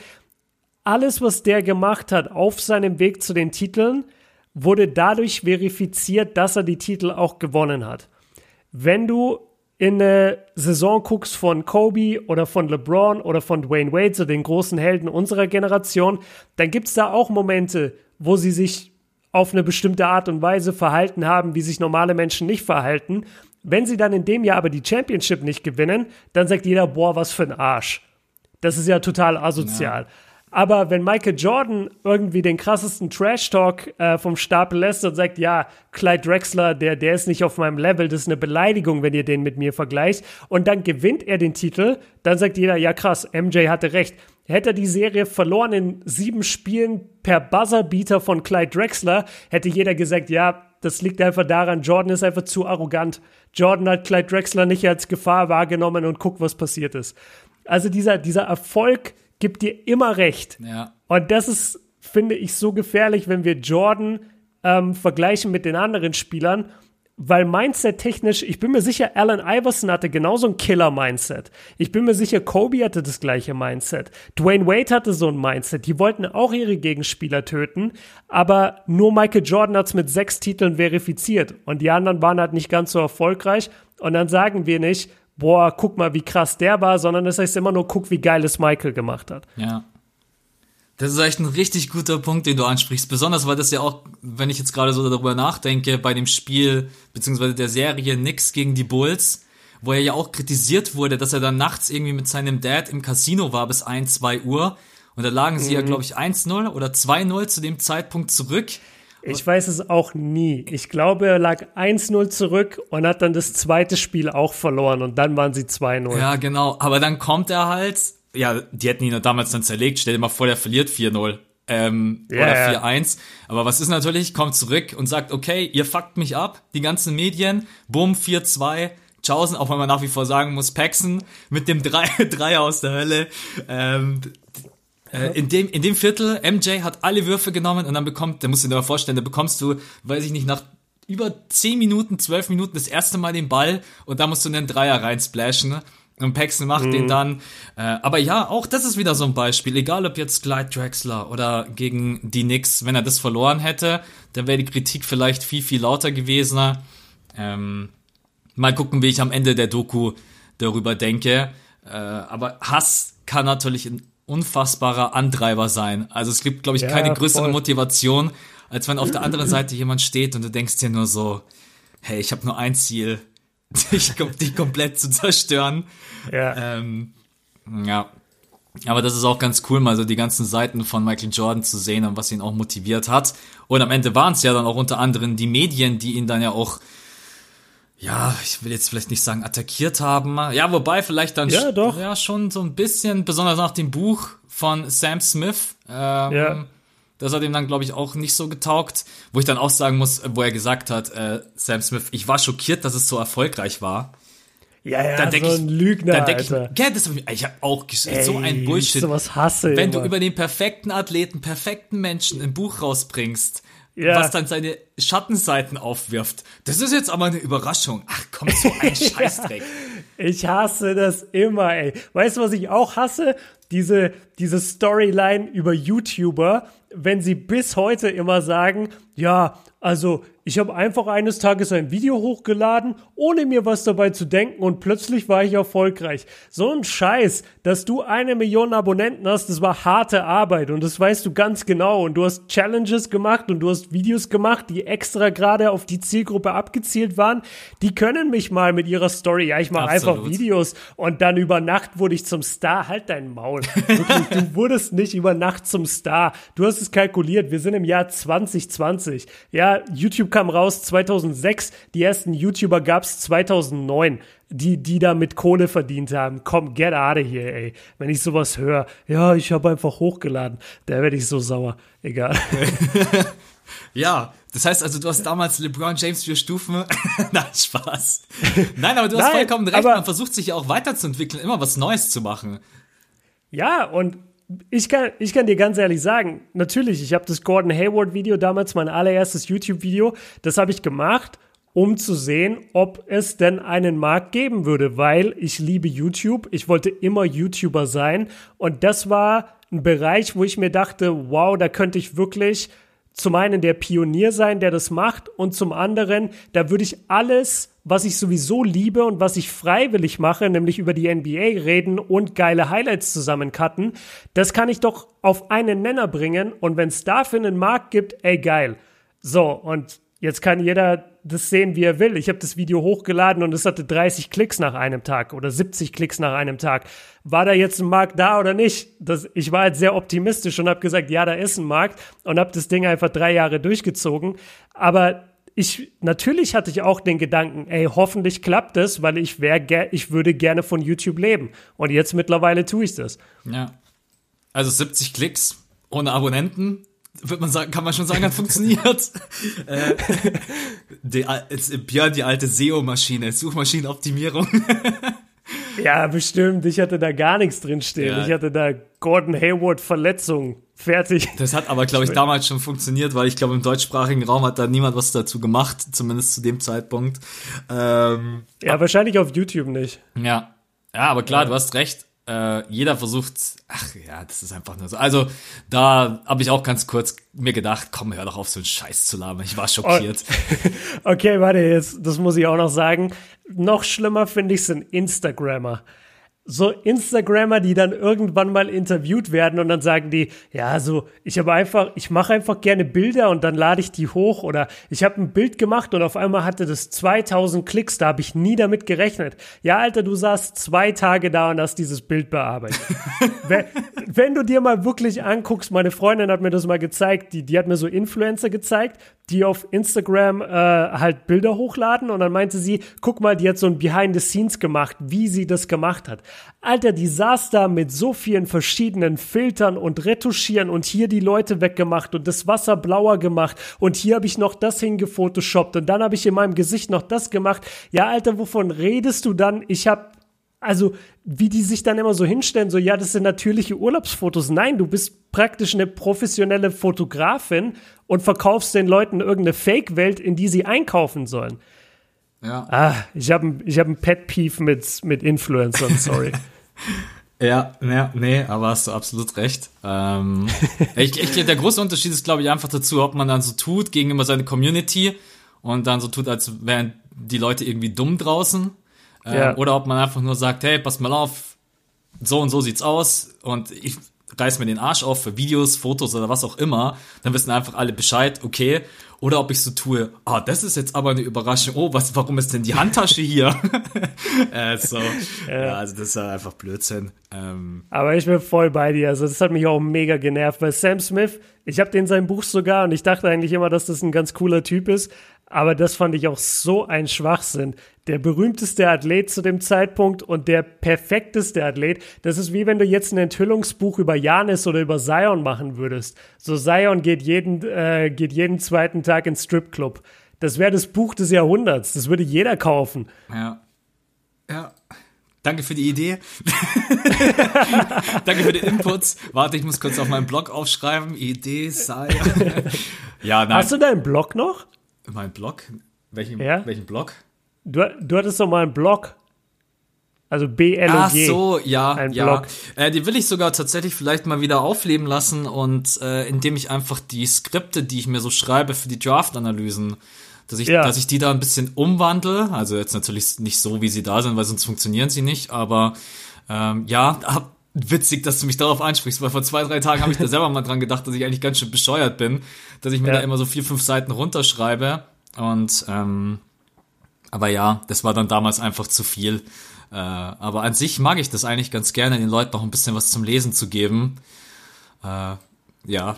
Alles, was der gemacht hat auf seinem Weg zu den Titeln, wurde dadurch verifiziert, dass er die Titel auch gewonnen hat. Wenn du in eine Saison guckst von Kobe oder von LeBron oder von Dwayne Wade, so den großen Helden unserer Generation, dann gibt es da auch Momente, wo sie sich auf eine bestimmte Art und Weise verhalten haben, wie sich normale Menschen nicht verhalten. Wenn sie dann in dem Jahr aber die Championship nicht gewinnen, dann sagt jeder, boah, was für ein Arsch. Das ist ja total asozial. Ja. Aber wenn Michael Jordan irgendwie den krassesten Trash-Talk äh, vom Stapel lässt und sagt, ja, Clyde Drexler, der, der ist nicht auf meinem Level, das ist eine Beleidigung, wenn ihr den mit mir vergleicht, und dann gewinnt er den Titel, dann sagt jeder, ja krass, MJ hatte recht. Hätte er die Serie verloren in sieben Spielen per Buzzerbeater von Clyde Drexler, hätte jeder gesagt, ja, das liegt einfach daran, Jordan ist einfach zu arrogant. Jordan hat Clyde Drexler nicht als Gefahr wahrgenommen und guckt, was passiert ist. Also dieser, dieser Erfolg gibt dir immer recht. Ja. Und das ist, finde ich, so gefährlich, wenn wir Jordan ähm, vergleichen mit den anderen Spielern weil Mindset-technisch, ich bin mir sicher, Allen Iverson hatte genauso ein Killer-Mindset. Ich bin mir sicher, Kobe hatte das gleiche Mindset. Dwayne Wade hatte so ein Mindset. Die wollten auch ihre Gegenspieler töten, aber nur Michael Jordan hat's mit sechs Titeln verifiziert und die anderen waren halt nicht ganz so erfolgreich. Und dann sagen wir nicht, boah, guck mal, wie krass der war, sondern das heißt immer nur, guck, wie geil es Michael gemacht hat. Ja. Das ist echt ein richtig guter Punkt, den du ansprichst. Besonders, weil das ja auch, wenn ich jetzt gerade so darüber nachdenke, bei dem Spiel, beziehungsweise der Serie Nix gegen die Bulls, wo er ja auch kritisiert wurde, dass er dann nachts irgendwie mit seinem Dad im Casino war bis 1, 2 Uhr. Und da lagen sie mhm. ja, glaube ich, 1-0 oder 2-0 zu dem Zeitpunkt zurück. Ich weiß es auch nie. Ich glaube, er lag 1-0 zurück und hat dann das zweite Spiel auch verloren und dann waren sie 2-0. Ja, genau. Aber dann kommt er halt ja, die hätten ihn damals dann zerlegt. Stell dir mal vor, der verliert 4-0. Ähm, yeah. Oder 4-1. Aber was ist natürlich? Kommt zurück und sagt, okay, ihr fuckt mich ab, die ganzen Medien, bumm, 4-2. Chausen, auch wenn man nach wie vor sagen muss, Paxson mit dem Dreier aus der Hölle. Ähm, äh, in, dem, in dem Viertel, MJ hat alle Würfe genommen und dann bekommt, da musst du dir mal vorstellen, da bekommst du, weiß ich nicht, nach über 10 Minuten, 12 Minuten das erste Mal den Ball und da musst du einen Dreier reinsplashen. Und Paxton macht mhm. den dann. Äh, aber ja, auch das ist wieder so ein Beispiel. Egal ob jetzt Clyde Drexler oder gegen die Knicks, wenn er das verloren hätte, dann wäre die Kritik vielleicht viel, viel lauter gewesen. Ähm, mal gucken, wie ich am Ende der Doku darüber denke. Äh, aber Hass kann natürlich ein unfassbarer Antreiber sein. Also es gibt, glaube ich, ja, keine größere voll. Motivation, als wenn auf der anderen Seite jemand steht und du denkst dir nur so, hey, ich habe nur ein Ziel dich, dich komplett zu zerstören. Ja. Ähm, ja. Aber das ist auch ganz cool, mal so die ganzen Seiten von Michael Jordan zu sehen und was ihn auch motiviert hat. Und am Ende waren es ja dann auch unter anderem die Medien, die ihn dann ja auch, ja, ich will jetzt vielleicht nicht sagen attackiert haben. Ja, wobei vielleicht dann ja, doch. ja schon so ein bisschen, besonders nach dem Buch von Sam Smith. Ähm, ja das hat ihm dann, glaube ich, auch nicht so getaugt. Wo ich dann auch sagen muss, wo er gesagt hat, äh, Sam Smith, ich war schockiert, dass es so erfolgreich war. Ja, ja, dann so ein Lügner, dann denk Alter. Ich, ja, das hab ich, ich habe auch Ey, so ein Bullshit. Sowas hasse Wenn immer. du über den perfekten Athleten, perfekten Menschen ein Buch rausbringst, ja. was dann seine Schattenseiten aufwirft, das ist jetzt aber eine Überraschung. Ach komm, so ein Scheißdreck. ich hasse das immer, ey. Weißt du, was ich auch hasse? Diese, diese Storyline über YouTuber, wenn sie bis heute immer sagen, ja, also ich habe einfach eines Tages ein Video hochgeladen, ohne mir was dabei zu denken und plötzlich war ich erfolgreich. So ein Scheiß, dass du eine Million Abonnenten hast, das war harte Arbeit und das weißt du ganz genau und du hast Challenges gemacht und du hast Videos gemacht, die extra gerade auf die Zielgruppe abgezielt waren. Die können mich mal mit ihrer Story, ja, ich mache einfach Videos und dann über Nacht wurde ich zum Star. Halt dein Maul. Wirklich, du wurdest nicht über Nacht zum Star. Du hast es kalkuliert. Wir sind im Jahr 2020. Ja, YouTube kam raus 2006, die ersten YouTuber gab es 2009, die, die da mit Kohle verdient haben. Komm, get out of here, ey. Wenn ich sowas höre, ja, ich habe einfach hochgeladen, da werde ich so sauer. Egal. ja, das heißt also, du hast damals LeBron James für Stufen. Nein, Spaß. Nein, aber du hast Nein, vollkommen recht. Man versucht sich ja auch weiterzuentwickeln, immer was Neues zu machen. Ja, und ich kann, ich kann dir ganz ehrlich sagen, natürlich, ich habe das Gordon Hayward Video damals, mein allererstes YouTube-Video, das habe ich gemacht, um zu sehen, ob es denn einen Markt geben würde, weil ich liebe YouTube, ich wollte immer YouTuber sein und das war ein Bereich, wo ich mir dachte, wow, da könnte ich wirklich zum einen der Pionier sein, der das macht und zum anderen, da würde ich alles was ich sowieso liebe und was ich freiwillig mache, nämlich über die NBA reden und geile Highlights zusammencutten, das kann ich doch auf einen Nenner bringen und wenn es dafür einen Markt gibt, ey geil. So, und Jetzt kann jeder das sehen, wie er will. Ich habe das Video hochgeladen und es hatte 30 Klicks nach einem Tag oder 70 Klicks nach einem Tag. War da jetzt ein Markt da oder nicht? Das, ich war halt sehr optimistisch und habe gesagt, ja, da ist ein Markt und habe das Ding einfach drei Jahre durchgezogen. Aber ich natürlich hatte ich auch den Gedanken, ey, hoffentlich klappt es, weil ich wäre, ich würde gerne von YouTube leben. Und jetzt mittlerweile tue ich das. Ja. Also 70 Klicks ohne Abonnenten wird man sagen, kann man schon sagen, hat funktioniert. äh, die, Björn, die alte SEO-Maschine, Suchmaschinenoptimierung. ja, bestimmt. Ich hatte da gar nichts drin stehen. Ja. Ich hatte da Gordon Hayward Verletzung. Fertig. Das hat aber, glaube ich, damals schon funktioniert, weil ich glaube, im deutschsprachigen Raum hat da niemand was dazu gemacht, zumindest zu dem Zeitpunkt. Ähm, ja, wahrscheinlich auf YouTube nicht. Ja. Ja, aber klar, ja. du hast recht äh, jeder versucht, ach ja, das ist einfach nur so. Also da habe ich auch ganz kurz mir gedacht, komm, hör doch auf, so einen Scheiß zu labern. Ich war schockiert. okay, warte, jetzt, das muss ich auch noch sagen. Noch schlimmer finde ich sind Instagrammer so Instagrammer, die dann irgendwann mal interviewt werden und dann sagen die, ja, so, ich habe einfach, ich mache einfach gerne Bilder und dann lade ich die hoch oder ich habe ein Bild gemacht und auf einmal hatte das 2000 Klicks, da habe ich nie damit gerechnet. Ja, Alter, du saßt zwei Tage da und hast dieses Bild bearbeitet. wenn, wenn, du dir mal wirklich anguckst, meine Freundin hat mir das mal gezeigt, die, die hat mir so Influencer gezeigt, die auf Instagram äh, halt Bilder hochladen und dann meinte sie, guck mal, die hat so ein Behind the Scenes gemacht, wie sie das gemacht hat. Alter, da mit so vielen verschiedenen Filtern und Retuschieren und hier die Leute weggemacht und das Wasser blauer gemacht und hier habe ich noch das hingefotoshoppt und dann habe ich in meinem Gesicht noch das gemacht. Ja, Alter, wovon redest du dann? Ich habe also wie die sich dann immer so hinstellen, so ja, das sind natürliche Urlaubsfotos. Nein, du bist praktisch eine professionelle Fotografin und verkaufst den Leuten irgendeine Fake-Welt, in die sie einkaufen sollen. Ja. Ah, ich habe ich hab ein Pet-Peeve mit, mit Influencern, sorry. Ja, ja, nee, aber hast du absolut recht. Ähm, ich, ich, der große Unterschied ist, glaube ich, einfach dazu, ob man dann so tut gegenüber seiner Community und dann so tut, als wären die Leute irgendwie dumm draußen ähm, ja. Oder ob man einfach nur sagt, hey, pass mal auf, so und so sieht's aus und ich reiß mir den Arsch auf für Videos, Fotos oder was auch immer, dann wissen einfach alle Bescheid, okay. Oder ob ich so tue, ah, das ist jetzt aber eine Überraschung, oh, was, warum ist denn die Handtasche hier? äh, so. Ja. ja. also das ist ja einfach Blödsinn. Ähm. Aber ich bin voll bei dir, also das hat mich auch mega genervt, weil Sam Smith, ich habe den sein Buch sogar und ich dachte eigentlich immer, dass das ein ganz cooler Typ ist, aber das fand ich auch so ein Schwachsinn. Der berühmteste Athlet zu dem Zeitpunkt und der perfekteste Athlet. Das ist wie wenn du jetzt ein Enthüllungsbuch über Janis oder über Zion machen würdest. So Zion geht jeden, äh, geht jeden zweiten Tag ins Stripclub. Das wäre das Buch des Jahrhunderts. Das würde jeder kaufen. Ja. Ja. Danke für die Idee. Danke für den Inputs. Warte, ich muss kurz auf meinen Blog aufschreiben. Idee sei. ja, nein. Hast du deinen Blog noch? Mein Blog? Welchen, ja? welchen Blog? Du, du hattest doch mal einen Blog. Also BLOG. Ach so, ja, ja. Äh, die will ich sogar tatsächlich vielleicht mal wieder aufleben lassen und äh, indem ich einfach die Skripte, die ich mir so schreibe für die Draft-Analysen, dass ich, ja. dass ich die da ein bisschen umwandle. Also jetzt natürlich nicht so, wie sie da sind, weil sonst funktionieren sie nicht. Aber ähm, ja, hab, witzig, dass du mich darauf ansprichst, weil vor zwei, drei Tagen habe ich da selber mal dran gedacht, dass ich eigentlich ganz schön bescheuert bin, dass ich mir ja. da immer so vier, fünf Seiten runterschreibe. Und ähm, aber ja, das war dann damals einfach zu viel. Äh, aber an sich mag ich das eigentlich ganz gerne, den Leuten noch ein bisschen was zum Lesen zu geben. Äh, ja.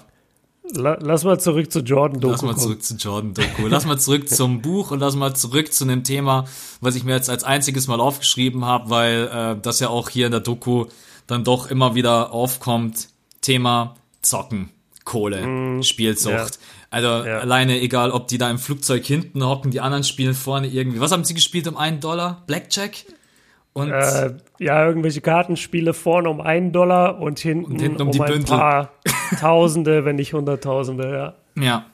Lass mal zurück zu Jordan Doku. Lass mal zurück zu Jordan Doku. lass mal zurück zum Buch und lass mal zurück zu einem Thema, was ich mir jetzt als einziges Mal aufgeschrieben habe, weil äh, das ja auch hier in der Doku dann doch immer wieder aufkommt, Thema Zocken, Kohle, mm, Spielsucht. Ja. Also ja. alleine egal, ob die da im Flugzeug hinten hocken, die anderen spielen vorne irgendwie. Was haben sie gespielt um einen Dollar? Blackjack? Und äh, ja, irgendwelche Kartenspiele vorne um einen Dollar und hinten, und hinten um, um die ein Bündel. paar Tausende, wenn nicht Hunderttausende, ja. Ja.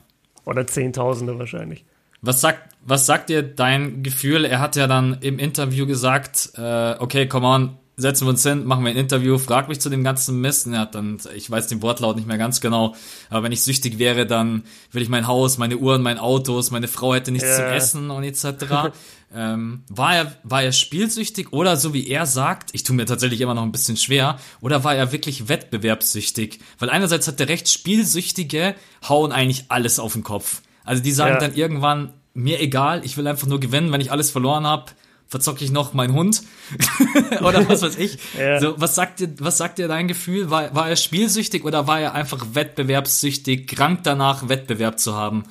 Oder Zehntausende wahrscheinlich. Was sagt, was sagt dir dein Gefühl? Er hat ja dann im Interview gesagt, äh, okay, come on, setzen wir uns hin, machen wir ein Interview, frag mich zu dem ganzen Mist. Ja, dann, ich weiß den Wortlaut nicht mehr ganz genau, aber wenn ich süchtig wäre, dann will ich mein Haus, meine Uhren, mein Autos, meine Frau hätte nichts yeah. zum Essen und etc. ähm, war er, war er spielsüchtig oder so wie er sagt, ich tue mir tatsächlich immer noch ein bisschen schwer, oder war er wirklich wettbewerbssüchtig? Weil einerseits hat der recht Spielsüchtige hauen eigentlich alles auf den Kopf. Also die sagen Ja. dann irgendwann, mir egal, ich will einfach nur gewinnen, wenn ich alles verloren habe, verzocke ich noch meinen Hund oder was weiß ich. Ja. So, was sagt dir, was sagt dir dein Gefühl? War, war er spielsüchtig oder war er einfach wettbewerbssüchtig, krank danach, Wettbewerb zu haben?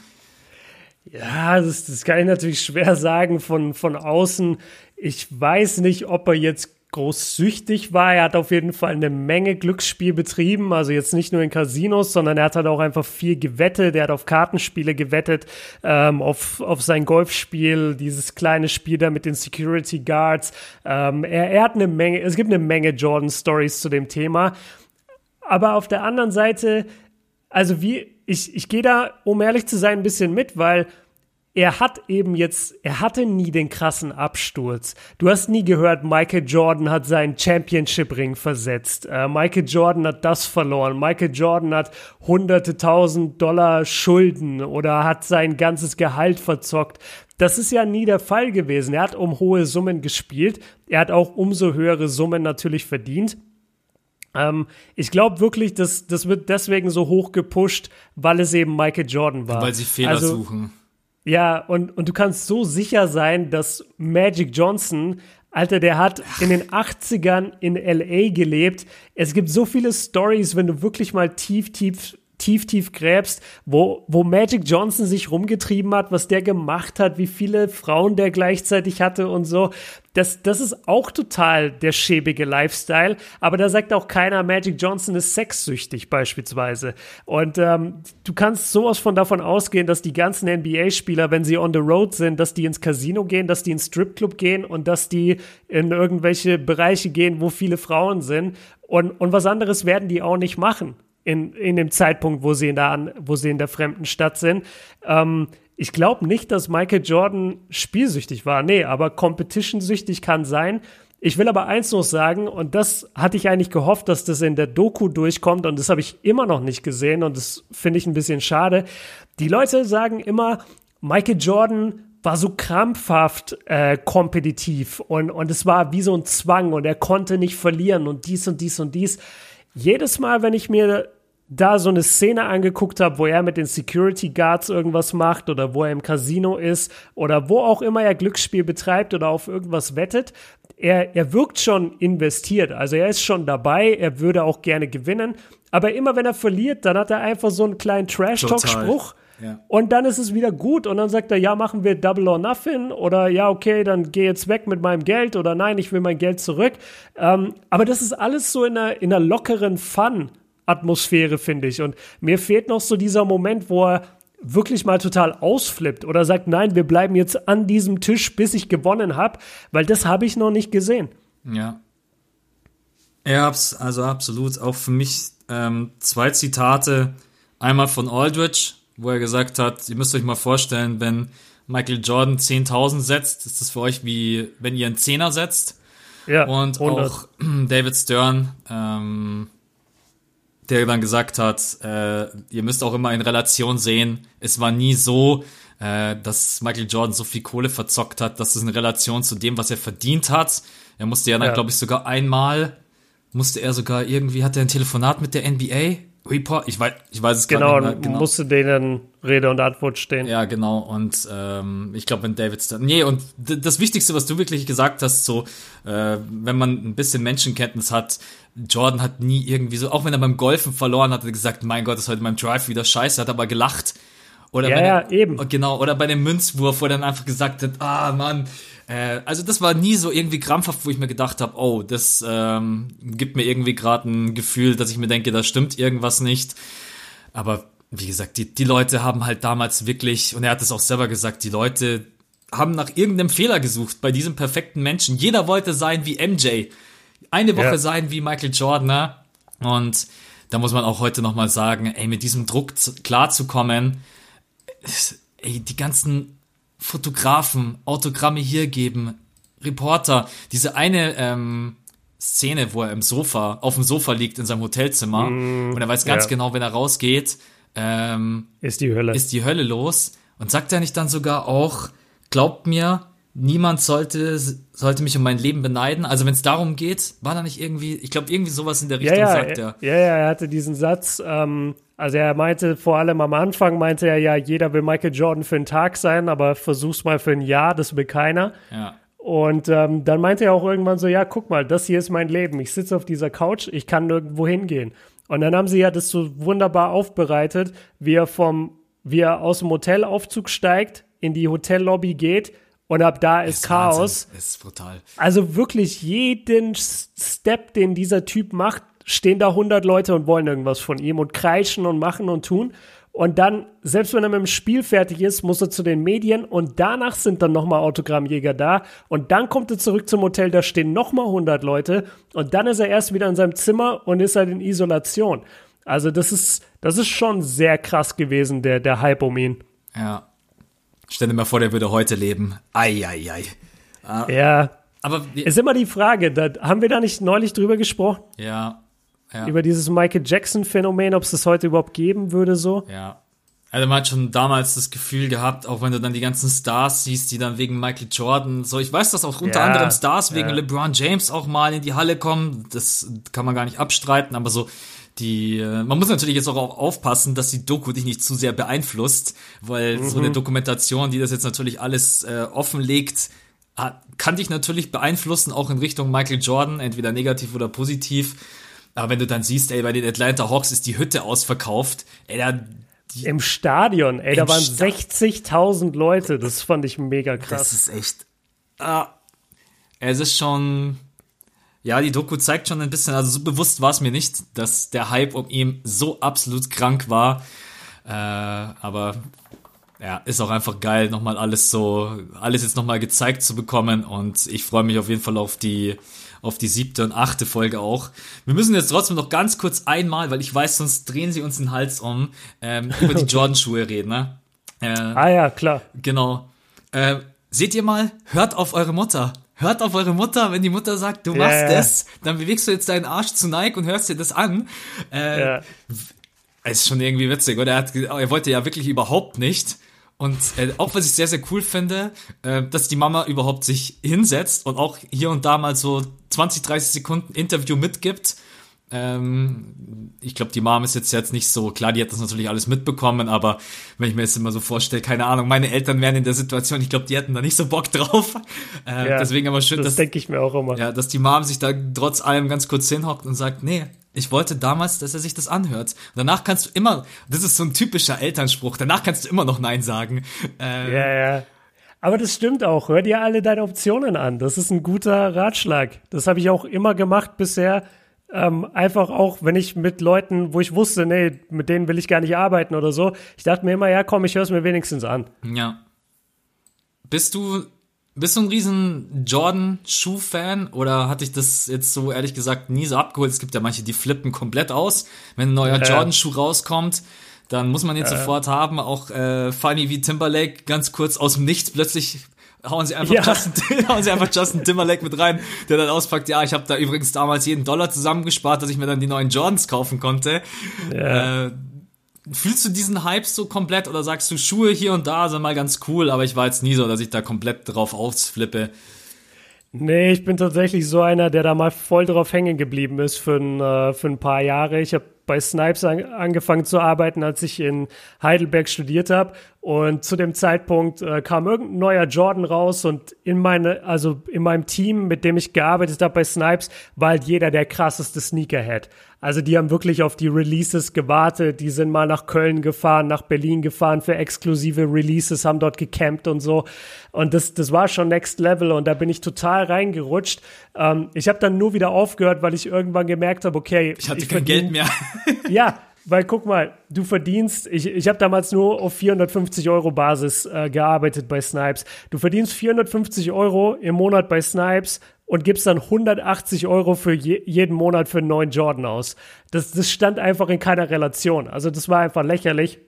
Ja, das, das kann ich natürlich schwer sagen von, von außen. Ich weiß nicht, ob er jetzt großsüchtig war. Er hat auf jeden Fall eine Menge Glücksspiel betrieben. Also jetzt nicht nur in Casinos, sondern er hat halt auch einfach viel gewettet. Er hat auf Kartenspiele gewettet, ähm, auf, auf sein Golfspiel, dieses kleine Spiel da mit den Security Guards. Ähm, er, er hat eine Menge, es gibt eine Menge Jordan-Stories zu dem Thema. Aber auf der anderen Seite, also wie, ich, ich gehe da, um ehrlich zu sein, ein bisschen mit, weil er hat eben jetzt, er hatte nie den krassen Absturz. Du hast nie gehört, Michael Jordan hat seinen Championship-Ring versetzt. Äh, Michael Jordan hat das verloren. Michael Jordan hat hunderte tausend Dollar Schulden oder hat sein ganzes Gehalt verzockt. Das ist ja nie der Fall gewesen. Er hat um hohe Summen gespielt. Er hat auch umso höhere Summen natürlich verdient. Ähm, ich glaube wirklich, dass das wird deswegen so hoch gepusht, weil es eben Michael Jordan war. Weil sie Fehler Also, suchen. Ja, und, und du kannst so sicher sein, dass Magic Johnson, Alter, der hat in den 80ern in LA gelebt. Es gibt so viele Stories, wenn du wirklich mal tief, tief, tief, tief gräbst, wo, wo Magic Johnson sich rumgetrieben hat, was der gemacht hat, wie viele Frauen der gleichzeitig hatte und so. Das, das ist auch total der schäbige Lifestyle, aber da sagt auch keiner, Magic Johnson ist sexsüchtig beispielsweise. Und ähm, du kannst sowas von davon ausgehen, dass die ganzen NBA-Spieler, wenn sie on the road sind, dass die ins Casino gehen, dass die ins Stripclub gehen und dass die in irgendwelche Bereiche gehen, wo viele Frauen sind. Und, und was anderes werden die auch nicht machen in, in dem Zeitpunkt, wo sie in der, wo sie in der fremden Stadt sind. Ähm, ich glaube nicht, dass Michael Jordan spielsüchtig war. Nee, aber competition-süchtig kann sein. Ich will aber eins noch sagen, und das hatte ich eigentlich gehofft, dass das in der Doku durchkommt, und das habe ich immer noch nicht gesehen, und das finde ich ein bisschen schade. Die Leute sagen immer, Michael Jordan war so krampfhaft äh, kompetitiv und, und es war wie so ein Zwang und er konnte nicht verlieren und dies und dies und dies. Jedes Mal, wenn ich mir da so eine Szene angeguckt habe, wo er mit den Security Guards irgendwas macht oder wo er im Casino ist oder wo auch immer er Glücksspiel betreibt oder auf irgendwas wettet, er, er wirkt schon investiert. Also er ist schon dabei, er würde auch gerne gewinnen. Aber immer wenn er verliert, dann hat er einfach so einen kleinen Trash-Talk-Spruch. Ja. Und dann ist es wieder gut und dann sagt er, ja, machen wir Double or Nothing oder ja, okay, dann geh jetzt weg mit meinem Geld oder nein, ich will mein Geld zurück. Ähm, aber das ist alles so in einer, in einer lockeren Fun-Atmosphäre, finde ich. Und mir fehlt noch so dieser Moment, wo er wirklich mal total ausflippt oder sagt, nein, wir bleiben jetzt an diesem Tisch, bis ich gewonnen habe, weil das habe ich noch nicht gesehen. Ja. Ja, also absolut. Auch für mich ähm, zwei Zitate. Einmal von Aldridge, wo er gesagt hat, ihr müsst euch mal vorstellen, wenn Michael Jordan 10.000 setzt, ist das für euch wie, wenn ihr einen Zehner setzt. Ja, Und 100. auch David Stern, ähm, der dann gesagt hat, äh, ihr müsst auch immer in Relation sehen, es war nie so, äh, dass Michael Jordan so viel Kohle verzockt hat, dass es in Relation zu dem, was er verdient hat. Er musste ja dann, Ja. glaube ich, sogar einmal, musste er sogar irgendwie, hat er ein Telefonat mit der NBA? Report? Ich weiß, ich weiß es genau, gar nicht mehr. Genau. musste denen Rede und Antwort stehen. Ja, genau. Und ähm, ich glaube, wenn David Stern. Nee, und das Wichtigste, was du wirklich gesagt hast, so, äh, wenn man ein bisschen Menschenkenntnis hat, Jordan hat nie irgendwie so, auch wenn er beim Golfen verloren hat, hat er gesagt, mein Gott, ist heute mein Drive wieder scheiße, hat aber gelacht. Oder Ja, ja, eben. Genau, oder bei dem Münzwurf, wo er dann einfach gesagt hat, ah Mann, äh, also das war nie so irgendwie krampfhaft, wo ich mir gedacht habe, oh, das ähm, gibt mir irgendwie gerade ein Gefühl, dass ich mir denke, da stimmt irgendwas nicht. Aber wie gesagt, die, die Leute haben halt damals wirklich, und er hat es auch selber gesagt, die Leute haben nach irgendeinem Fehler gesucht bei diesem perfekten Menschen. Jeder wollte sein wie MJ. Eine Woche Ja. sein wie Michael Jordan. ne? Und da muss man auch heute nochmal sagen, ey, mit diesem Druck zu, klarzukommen, ey, die ganzen Fotografen, Autogramme hier geben, Reporter, diese eine ähm, Szene, wo er im Sofa, auf dem Sofa liegt in seinem Hotelzimmer und er weiß ganz ja. genau, wenn er rausgeht, ähm, Ist die Hölle. ist die Hölle los. Und sagt er nicht dann sogar auch, glaubt mir, niemand sollte, sollte mich um mein Leben beneiden. Also wenn es darum geht, war da nicht irgendwie, ich glaube irgendwie sowas in der ja, Richtung ja, sagt er, er. ja, ja, er hatte diesen Satz, ähm, Also er meinte vor allem am Anfang, meinte er ja, jeder will Michael Jordan für einen Tag sein, aber versuch's mal für ein Jahr, das will keiner. Ja. Und ähm, dann meinte er auch irgendwann so, ja, guck mal, das hier ist mein Leben. Ich sitze auf dieser Couch, ich kann nirgendwo hingehen. Und dann haben sie ja das so wunderbar aufbereitet, wie er vom, wie er aus dem Hotelaufzug steigt, in die Hotellobby geht und ab da ist, ist Chaos. Wahnsinn. Ist brutal. Also wirklich jeden Step, den dieser Typ macht, stehen da 100 Leute und wollen irgendwas von ihm und kreischen und machen und tun. Und dann, selbst wenn er mit dem Spiel fertig ist, muss er zu den Medien und danach sind dann nochmal Autogrammjäger da. Und dann kommt er zurück zum Hotel, da stehen nochmal 100 Leute. Und dann ist er erst wieder in seinem Zimmer und ist halt in Isolation. Also das ist, das ist schon sehr krass gewesen, der, der Hype um ihn. Ja. Stell dir mal vor, der würde heute leben. Eieiei. Ei, ei. Ah. Ja. Aber ist immer die Frage, da, haben wir da nicht neulich drüber gesprochen? Ja. Ja. Über dieses Michael Jackson-Phänomen, ob es das heute überhaupt geben würde, so. Ja. Also man hat schon damals das Gefühl gehabt, auch wenn du dann die ganzen Stars siehst, die dann wegen Michael Jordan, so ich weiß, dass auch unter ja, anderem Stars wegen ja. LeBron James auch mal in die Halle kommen, das kann man gar nicht abstreiten, aber so die, äh, man muss natürlich jetzt auch aufpassen, dass die Doku dich nicht zu sehr beeinflusst, weil mhm. so eine Dokumentation, die das jetzt natürlich alles äh, offenlegt, kann dich natürlich beeinflussen, auch in Richtung Michael Jordan, entweder negativ oder positiv. Aber wenn du dann siehst, ey, bei den Atlanta Hawks ist die Hütte ausverkauft, ey, da die, Im Stadion, ey, da waren 60.000 Leute. Das fand ich mega krass. Das ist echt. Ah, es ist schon. Ja, die Doku zeigt schon ein bisschen, also so bewusst war es mir nicht, dass der Hype um ihn so absolut krank war. Äh, aber ja, ist auch einfach geil, nochmal alles so, alles jetzt nochmal gezeigt zu bekommen. Und ich freue mich auf jeden Fall auf die, auf die siebte und achte Folge auch. Wir müssen jetzt trotzdem noch ganz kurz einmal, weil ich weiß, sonst drehen sie uns den Hals um, ähm, über die Jordan-Schuhe reden, ne? Äh, ah ja, klar. Genau. Äh, seht ihr mal, hört auf eure Mutter. Hört auf eure Mutter, wenn die Mutter sagt, du machst yeah. das, dann bewegst du jetzt deinen Arsch zu Nike und hörst dir das an. Äh. Es ist schon irgendwie witzig, oder? Er, hat, er wollte ja wirklich überhaupt nicht. Und äh, auch was ich sehr, sehr cool finde, äh, dass die Mama überhaupt sich hinsetzt und auch hier und da mal so 20, 30 Sekunden Interview mitgibt. Ähm, ich glaube, die Mom ist jetzt jetzt nicht so, klar, die hat das natürlich alles mitbekommen, aber wenn ich mir jetzt immer so vorstelle, keine Ahnung, meine Eltern wären in der Situation, ich glaube, die hätten da nicht so Bock drauf. Äh, ja, deswegen aber schön, das dass, denke ich mir auch immer. Ja, dass die Mom sich da trotz allem ganz kurz hinhockt und sagt, nee, ich wollte damals, dass er sich das anhört. Danach kannst du immer, das ist so ein typischer Elternspruch, danach kannst du immer noch Nein sagen. Ähm, ja, ja. Aber das stimmt auch. Hör dir alle deine Optionen an. Das ist ein guter Ratschlag. Das habe ich auch immer gemacht bisher. Ähm, einfach auch, wenn ich mit Leuten, wo ich wusste, nee, mit denen will ich gar nicht arbeiten oder so. Ich dachte mir immer, ja, komm, ich höre es mir wenigstens an. Ja. Bist du bist du ein riesen Jordan-Schuh-Fan oder hatte ich das jetzt so ehrlich gesagt nie so abgeholt? Es gibt ja manche, die flippen komplett aus. Wenn ein neuer äh. Jordan-Schuh rauskommt, dann muss man den äh. sofort haben. Auch äh, funny wie Timberlake, ganz kurz aus dem Nichts plötzlich hauen sie einfach, ja. Justin, hauen sie einfach Justin Timberlake mit rein, der dann auspackt, ja, ich habe da übrigens damals jeden Dollar zusammengespart, dass ich mir dann die neuen Jordans kaufen konnte. Ja. Äh, Fühlst du diesen Hype so komplett oder sagst du, Schuhe hier und da sind mal ganz cool, aber ich war jetzt nie so, dass ich da komplett drauf ausflippe? Nee, ich bin tatsächlich so einer, der da mal voll drauf hängen geblieben ist für ein, äh, für ein paar Jahre. Ich habe bei Snipes an, angefangen zu arbeiten, als ich in Heidelberg studiert habe. Und zu dem Zeitpunkt äh, kam irgendein neuer Jordan raus und in meine, also in meinem Team, mit dem ich gearbeitet habe bei Snipes, war halt jeder der krasseste Sneakerhead. Also die haben wirklich auf die Releases gewartet. Die sind mal nach Köln gefahren, nach Berlin gefahren für exklusive Releases, haben dort gecampt und so. Und das, das war schon Next Level und da bin ich total reingerutscht. Ähm, ich habe dann nur wieder aufgehört, weil ich irgendwann gemerkt habe, okay. Ich hatte ich kein Geld mehr. ja, weil guck mal, du verdienst, ich, ich habe damals nur auf 450 Euro Basis äh, gearbeitet bei Snipes. Du verdienst 450 Euro im Monat bei Snipes und gibst dann 180 Euro für je, jeden Monat für einen neuen Jordan aus. Das, das stand einfach in keiner Relation. Also das war einfach lächerlich.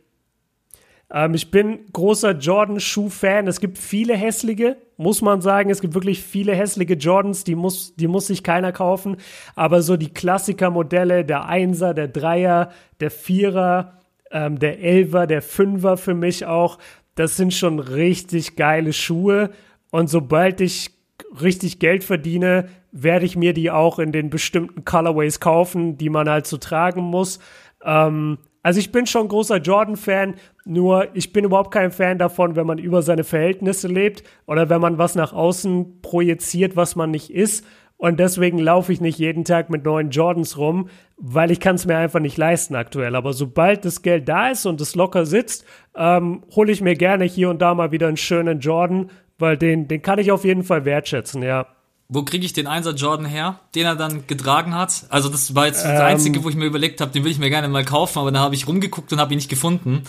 Ähm, ich bin großer Jordan-Schuh-Fan. Es gibt viele hässliche, muss man sagen. Es gibt wirklich viele hässliche Jordans, die muss, die muss sich keiner kaufen. Aber so die Klassiker-Modelle, der Einser, der Dreier, der Vierer, ähm, der Elfer, der Fünfer für mich auch, das sind schon richtig geile Schuhe. Und sobald ich richtig Geld verdiene, werde ich mir die auch in den bestimmten Colorways kaufen, die man halt so tragen muss. Ähm, Also ich bin schon großer Jordan-Fan, nur ich bin überhaupt kein Fan davon, wenn man über seine Verhältnisse lebt oder wenn man was nach außen projiziert, was man nicht ist. Und deswegen laufe ich nicht jeden Tag mit neuen Jordans rum, weil ich kann es mir einfach nicht leisten aktuell. Aber sobald das Geld da ist und es locker sitzt, ähm, hole ich mir gerne hier und da mal wieder einen schönen Jordan, weil den, den kann ich auf jeden Fall wertschätzen, ja. Wo kriege ich den Einser Jordan her, den er dann getragen hat? Also das war jetzt das ähm, Einzige, wo ich mir überlegt habe, den will ich mir gerne mal kaufen, aber dann habe ich rumgeguckt und habe ihn nicht gefunden.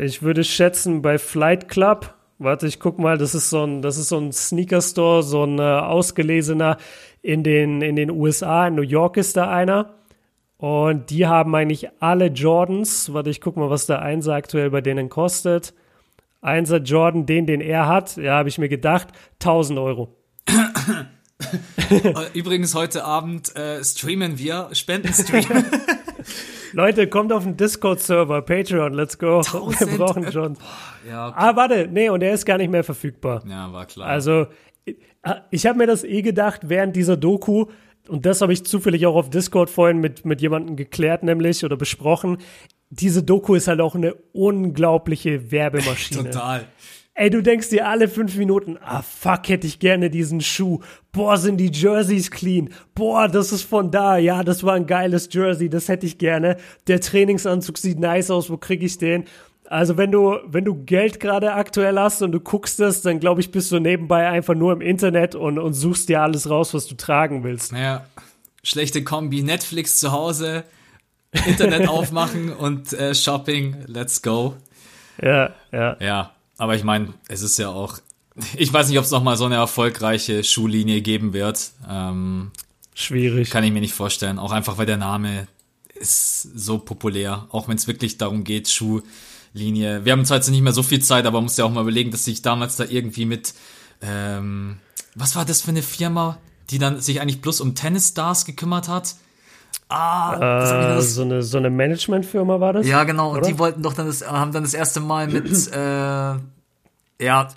Ich würde schätzen bei Flight Club. Warte, ich guck mal, das ist so ein, das ist so ein Sneaker Store, so ein äh, ausgelesener in den, in den USA. In New York ist da einer. Und die haben eigentlich alle Jordans. Warte, ich guck mal, was der Einser aktuell bei denen kostet. Einser Jordan, den, den er hat, ja, habe ich mir gedacht, 1000 Euro. Übrigens, heute Abend äh, streamen wir, Spendenstream. Leute, kommt auf den Discord-Server, Patreon, let's go. Wir brauchen schon. Ja, okay. Ah, warte, nee, und er ist gar nicht mehr verfügbar. Ja, war klar. Also, ich habe mir das eh gedacht, während dieser Doku, und das habe ich zufällig auch auf Discord vorhin mit, mit jemandem geklärt, nämlich, oder besprochen. Diese Doku ist halt auch eine unglaubliche Werbemaschine. Total. Ey, du denkst dir alle fünf Minuten, ah fuck, hätte ich gerne diesen Schuh. Boah, sind die Jerseys clean. Boah, das ist von da. Ja, das war ein geiles Jersey, das hätte ich gerne. Der Trainingsanzug sieht nice aus, wo krieg ich den? Also wenn du, wenn du Geld gerade aktuell hast und du guckst das, dann glaube ich, bist du nebenbei einfach nur im Internet und, und suchst dir alles raus, was du tragen willst. Ja, schlechte Kombi, Netflix zu Hause, Internet aufmachen und äh, Shopping, let's go. Ja, ja. Ja, aber ich meine, es ist ja auch, ich weiß nicht, ob es noch mal so eine erfolgreiche Schuhlinie geben wird. Ähm, Schwierig. Kann ich mir nicht vorstellen. Auch einfach, weil der Name ist so populär. Auch wenn es wirklich darum geht, Schuhlinie. Wir haben zwar jetzt nicht mehr so viel Zeit, aber man muss ja auch mal überlegen, dass sich damals da irgendwie mit, ähm, was war das für eine Firma, die dann sich eigentlich bloß um Tennisstars gekümmert hat? Ah, äh, so eine so eine Managementfirma war das? Ja, genau. Oder? Und die wollten doch dann das, haben dann das erste Mal mit äh, ja.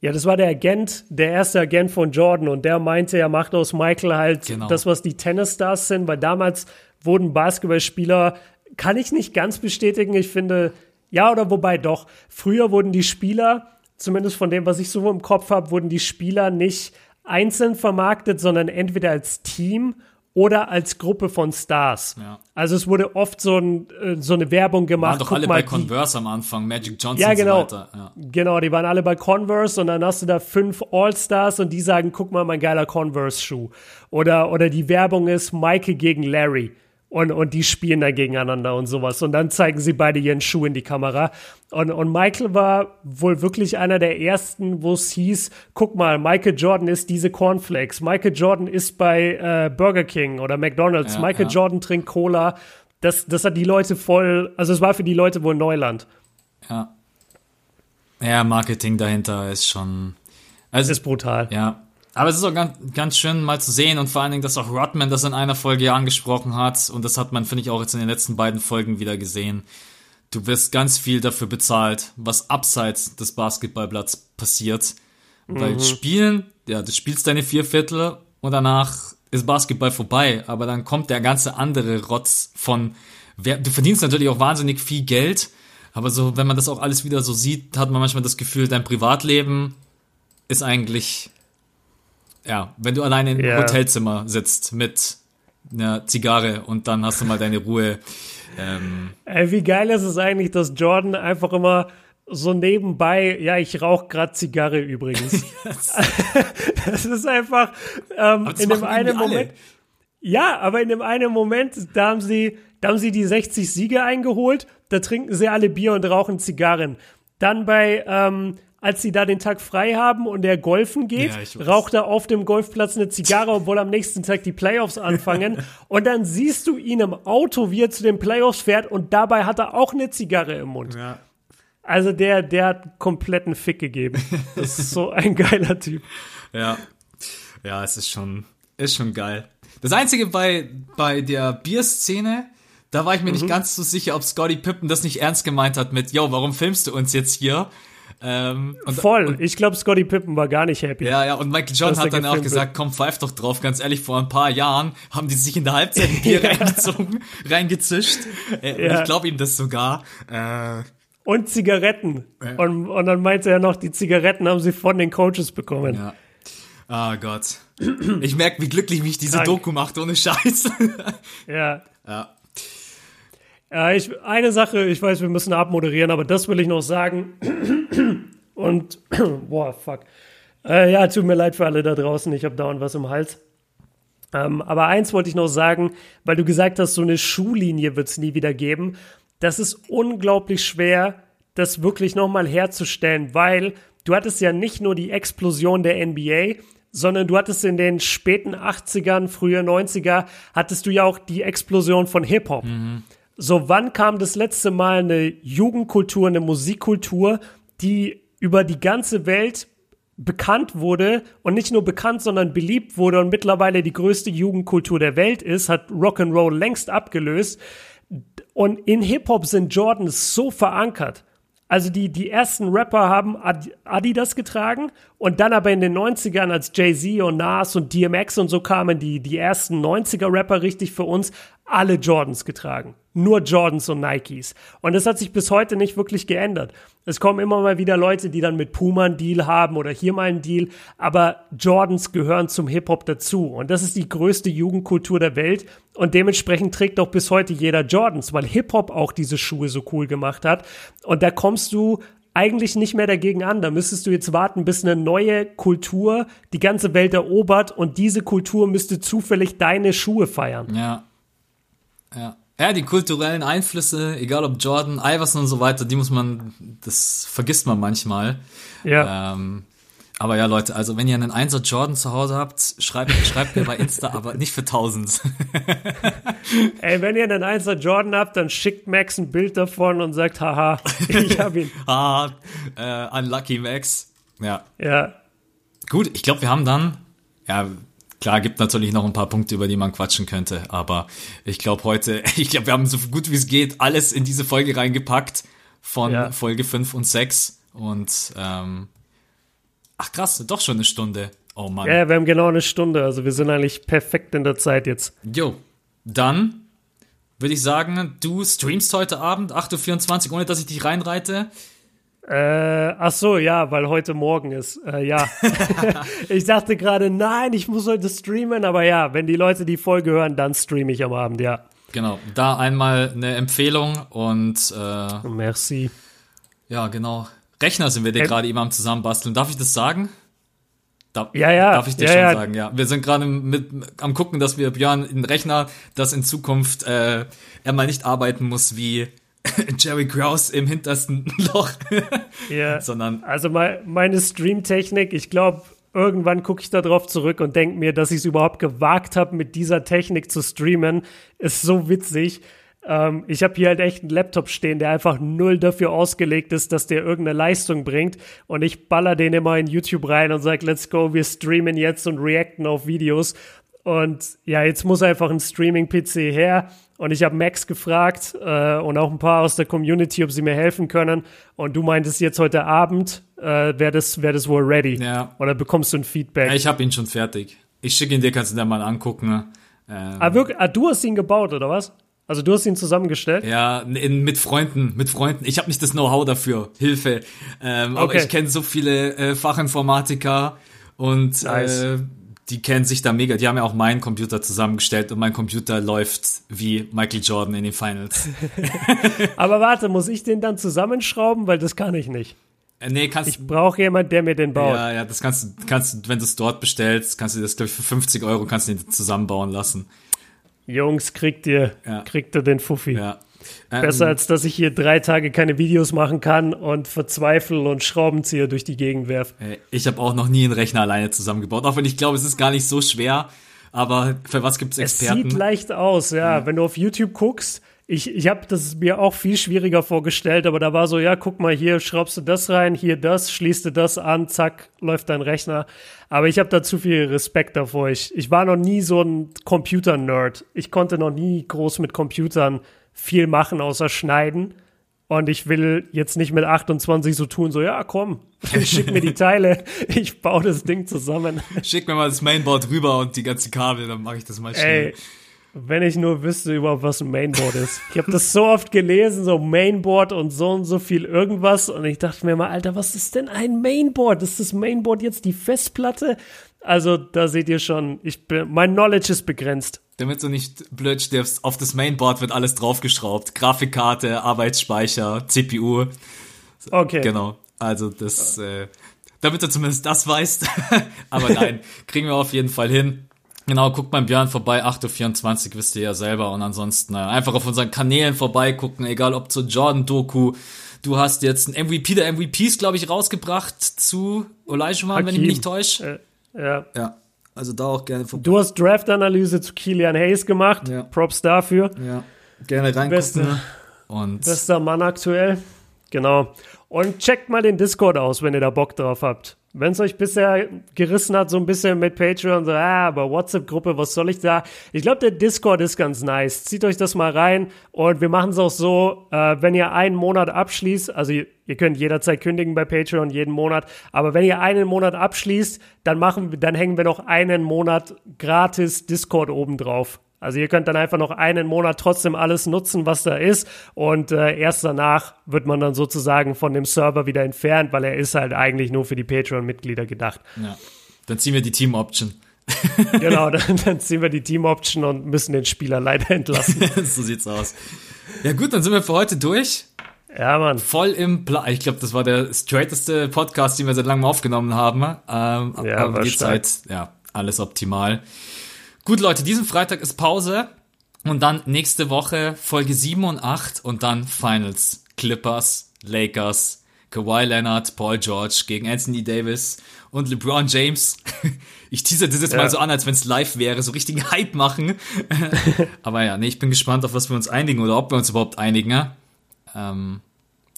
Ja, das war der Agent, der erste Agent von Jordan und der meinte, er macht aus Michael halt genau. das, was die Tennisstars sind, weil damals wurden Basketballspieler, kann ich nicht ganz bestätigen, ich finde, ja oder wobei doch, früher wurden die Spieler, zumindest von dem, was ich so im Kopf habe, wurden die Spieler nicht einzeln vermarktet, sondern entweder als Team oder als Gruppe von Stars. Ja. Also es wurde oft so, ein, äh, so eine Werbung gemacht. Waren doch alle mal, bei Converse die, am Anfang, Magic Johnson ja, genau, und so weiter. Ja. Genau, die waren alle bei Converse und dann hast du da fünf All-Stars und die sagen, guck mal, mein geiler Converse-Schuh. Oder, oder die Werbung ist Michael gegen Larry und, und die spielen da gegeneinander und sowas. Und dann zeigen sie beide ihren Schuh in die Kamera. Und, und Michael war wohl wirklich einer der ersten, wo es hieß, guck mal, Michael Jordan ist diese Cornflakes. Michael Jordan ist bei äh, Burger King oder McDonald's. Ja, Michael ja. Jordan trinkt Cola. Das, das hat die Leute voll, also es war für die Leute wohl Neuland. Ja. Ja, Marketing dahinter ist schon. Also, es ist brutal. Ja, aber es ist auch ganz, ganz schön mal zu sehen und vor allen Dingen, dass auch Rodman das in einer Folge angesprochen hat und das hat man, finde ich, auch jetzt in den letzten beiden Folgen wieder gesehen. Du wirst ganz viel dafür bezahlt, was abseits des Basketballplatz passiert. Mhm. Weil Spielen, ja, du spielst deine vier Viertel und danach ist Basketball vorbei, aber dann kommt der ganze andere Rotz von, du verdienst natürlich auch wahnsinnig viel Geld, aber so, wenn man das auch alles wieder so sieht, hat man manchmal das Gefühl, dein Privatleben ist eigentlich ja, wenn du alleine im ja. Hotelzimmer sitzt mit einer Zigarre und dann hast du mal deine Ruhe. Ähm. Ey, wie geil ist es eigentlich, dass Jordan einfach immer so nebenbei, ja, ich rauche gerade Zigarre übrigens. das ist einfach ähm, in dem einen Moment. Alle. Ja, aber in dem einen Moment, da haben sie, da haben sie die 60 Siege eingeholt, da trinken sie alle Bier und rauchen Zigarren. Dann bei ähm, als sie da den Tag frei haben und er golfen geht, ja, raucht er auf dem Golfplatz eine Zigarre, obwohl am nächsten Tag die Playoffs anfangen. und dann siehst du ihn im Auto, wie er zu den Playoffs fährt und dabei hat er auch eine Zigarre im Mund. Ja. Also der, der hat kompletten Fick gegeben. Das ist so ein geiler Typ. Ja. Ja, es ist schon, ist schon geil. Das Einzige bei, bei der Bierszene, da war ich mir mhm. nicht ganz so sicher, ob Scotty Pippen das nicht ernst gemeint hat mit, yo, warum filmst du uns jetzt hier? Ähm, Voll. Und, ich glaube, Scotty Pippen war gar nicht happy. Ja, ja, und Michael Jordan hat dann auch gesagt, komm, pfeif doch drauf. Ganz ehrlich, vor ein paar Jahren haben die sich in der Halbzeit ein Bier reingezogen, reingezischt. Äh, ja. Ich glaube ihm das sogar. Äh, und Zigaretten. Ja. Und, und dann meinte er noch, die Zigaretten haben sie von den Coaches bekommen. Ja. Ah oh Gott. Ich merke, wie glücklich mich diese Dank. Doku macht, ohne Scheiß. ja. Ja. Ja, ich, eine Sache, ich weiß, wir müssen abmoderieren, aber das will ich noch sagen. Und, boah, fuck. Äh, ja, tut mir leid für alle da draußen, ich habe dauernd was im Hals. Ähm, aber eins wollte ich noch sagen, weil du gesagt hast, so eine Schuhlinie wird es nie wieder geben. Das ist unglaublich schwer, das wirklich nochmal herzustellen, weil du hattest ja nicht nur die Explosion der NBA, sondern du hattest in den späten 80ern, frühe 90er, hattest du ja auch die Explosion von Hip-Hop. Mhm. So, wann kam das letzte Mal eine Jugendkultur, eine Musikkultur, die über die ganze Welt bekannt wurde und nicht nur bekannt, sondern beliebt wurde und mittlerweile die größte Jugendkultur der Welt ist, hat Rock'n'Roll längst abgelöst. Und in Hip-Hop sind Jordans so verankert. Also die, die ersten Rapper haben Adidas getragen und dann aber in den 90ern, als Jay-Z und Nas und DMX und so kamen, die, die ersten 90er-Rapper richtig für uns, alle Jordans getragen. Nur Jordans und Nikes. Und das hat sich bis heute nicht wirklich geändert. Es kommen immer mal wieder Leute, die dann mit Puma einen Deal haben oder hier mal einen Deal, aber Jordans gehören zum Hip-Hop dazu. Und das ist die größte Jugendkultur der Welt. Und dementsprechend trägt auch bis heute jeder Jordans, weil Hip-Hop auch diese Schuhe so cool gemacht hat. Und da kommst du eigentlich nicht mehr dagegen an. Da müsstest du jetzt warten, bis eine neue Kultur die ganze Welt erobert und diese Kultur müsste zufällig deine Schuhe feiern. Ja. Ja. Ja, die kulturellen Einflüsse, egal ob Jordan, Iverson und so weiter, die muss man, das vergisst man manchmal. Ja. Ähm, aber ja, Leute, also wenn ihr einen Einser Jordan zu Hause habt, schreibt, schreibt mir bei Insta, aber nicht für 1000. Ey, wenn ihr einen Einser Jordan habt, dann schickt Max ein Bild davon und sagt, haha, ich hab ihn. ah, äh, unlucky Max. Ja. Ja. Gut, ich glaube, wir haben dann, ja, Klar, gibt natürlich noch ein paar Punkte, über die man quatschen könnte, aber ich glaube heute, ich glaube, wir haben so gut wie es geht alles in diese Folge reingepackt von ja. Folge 5 und 6 und ähm, ach krass, doch schon eine Stunde. Oh Mann. Ja, wir haben genau eine Stunde, also wir sind eigentlich perfekt in der Zeit jetzt. Jo, dann würde ich sagen, du streamst heute Abend 8.24 Uhr, ohne dass ich dich reinreite. Äh, ach so, ja, weil heute Morgen ist. Äh, ja. ich dachte gerade, nein, ich muss heute streamen, aber ja, wenn die Leute die Folge hören, dann streame ich am Abend, ja. Genau, da einmal eine Empfehlung und äh, Merci. Ja, genau. Rechner sind wir dir gerade eben am zusammenbasteln. Darf ich das sagen? Da, ja, ja. Darf ich dir ja, schon ja. sagen, ja. Wir sind gerade mit am gucken, dass wir Björn einen Rechner, das in Zukunft äh, er mal nicht arbeiten muss wie Jerry Krause im hintersten Loch. ja. Sondern. Also meine Streamtechnik, ich glaube, irgendwann gucke ich da drauf zurück und denke mir, dass ich es überhaupt gewagt habe, mit dieser Technik zu streamen, ist so witzig. Ähm, ich habe hier halt echt einen Laptop stehen, der einfach null dafür ausgelegt ist, dass der irgendeine Leistung bringt. Und ich baller den immer in YouTube rein und sage, let's go, wir streamen jetzt und reacten auf Videos. Und ja, jetzt muss einfach ein Streaming-PC her. Und ich habe Max gefragt äh, und auch ein paar aus der Community, ob sie mir helfen können. Und du meintest jetzt heute Abend, äh, wäre das, wär das wohl ready. Ja. Oder bekommst du ein Feedback? Ja, ich habe ihn schon fertig. Ich schicke ihn dir, kannst du dir mal angucken. Ähm, ah, wirklich? Ah, du hast ihn gebaut, oder was? Also du hast ihn zusammengestellt? Ja, in, mit Freunden, mit Freunden. Ich habe nicht das Know-how dafür, Hilfe. Ähm, okay. Aber ich kenne so viele äh, Fachinformatiker und nice. äh, die kennen sich da mega. Die haben ja auch meinen Computer zusammengestellt und mein Computer läuft wie Michael Jordan in den Finals. Aber warte, muss ich den dann zusammenschrauben? Weil das kann ich nicht. Äh, nee, kannst Ich brauche jemand, der mir den baut. Ja, ja, das kannst du, kannst du, wenn du es dort bestellst, kannst du das, glaube ich, für 50 Euro kannst du den zusammenbauen lassen. Jungs, kriegt ihr, ja. kriegt ihr den Fuffi. Ja. Besser ähm, als dass ich hier drei Tage keine Videos machen kann und verzweifle und Schraubenzieher durch die Gegend werfe. Ich habe auch noch nie einen Rechner alleine zusammengebaut, auch wenn ich glaube, es ist gar nicht so schwer. Aber für was gibt es Experten? Es sieht leicht aus, ja. ja. Wenn du auf YouTube guckst, ich, ich habe das mir auch viel schwieriger vorgestellt, aber da war so, ja, guck mal, hier schraubst du das rein, hier das, schließt du das an, zack, läuft dein Rechner. Aber ich habe da zu viel Respekt davor. Ich, ich war noch nie so ein Computer-Nerd. Ich konnte noch nie groß mit Computern viel machen, außer schneiden. Und ich will jetzt nicht mit 28 so tun, so, ja, komm, schick mir die Teile, ich baue das Ding zusammen. Schick mir mal das Mainboard rüber und die ganzen Kabel, dann mache ich das mal schnell. Ey, wenn ich nur wüsste überhaupt, was ein Mainboard ist. Ich habe das so oft gelesen, so Mainboard und so und so viel irgendwas. Und ich dachte mir mal, Alter, was ist denn ein Mainboard? Ist das Mainboard jetzt die Festplatte? Also da seht ihr schon, ich bin, mein Knowledge ist begrenzt. Damit du nicht blöd stirbst, auf das Mainboard wird alles draufgeschraubt. Grafikkarte, Arbeitsspeicher, CPU. Okay. Genau. Also das, äh, damit du zumindest das weißt. Aber nein, kriegen wir auf jeden Fall hin. Genau, guckt beim Björn vorbei, 8.24 Uhr wisst ihr ja selber. Und ansonsten äh, einfach auf unseren Kanälen vorbeigucken, egal ob zur Jordan-Doku. Du hast jetzt ein MVP der MVPs, glaube ich, rausgebracht zu Olajuwon, wenn ich mich nicht täusche. Äh, ja. Ja, also da auch gerne vorbei. Du hast Draft-Analyse zu Kilian Hayes gemacht. Ja. Props dafür. Ja, gerne reingucken. Beste, und bester Mann aktuell. Genau. Und checkt mal den Discord aus, wenn ihr da Bock drauf habt. Wenn es euch bisher gerissen hat, so ein bisschen mit Patreon, so, ah, aber WhatsApp-Gruppe, was soll ich da? Ich glaube, der Discord ist ganz nice. Zieht euch das mal rein und wir machen es auch so, äh, wenn ihr einen Monat abschließt, also ihr, ihr könnt jederzeit kündigen bei Patreon jeden Monat, aber wenn ihr einen Monat abschließt, dann machen, dann hängen wir noch einen Monat gratis Discord oben drauf. Also ihr könnt dann einfach noch einen Monat trotzdem alles nutzen, was da ist. Und äh, erst danach wird man dann sozusagen von dem Server wieder entfernt, weil er ist halt eigentlich nur für die Patreon-Mitglieder gedacht. Ja. Dann ziehen wir die Team-Option. genau, dann, dann, ziehen wir die Team-Option und müssen den Spieler leider entlassen. so sieht's aus. Ja gut, dann sind wir für heute durch. Ja, Mann. Voll im Plan. Ich glaube, das war der straighteste Podcast, den wir seit langem aufgenommen haben. Ähm, ja, aber die Zeit, ja, alles optimal. Gut, Leute, diesen Freitag ist Pause und dann nächste Woche Folge 7 und 8 und dann Finals. Clippers, Lakers, Kawhi Leonard, Paul George gegen Anthony Davis und LeBron James. Ich teaser das jetzt ja. mal so an, als wenn es live wäre, so richtigen Hype machen. Aber ja, nee, ich bin gespannt, auf was wir uns einigen oder ob wir uns überhaupt einigen. Ähm,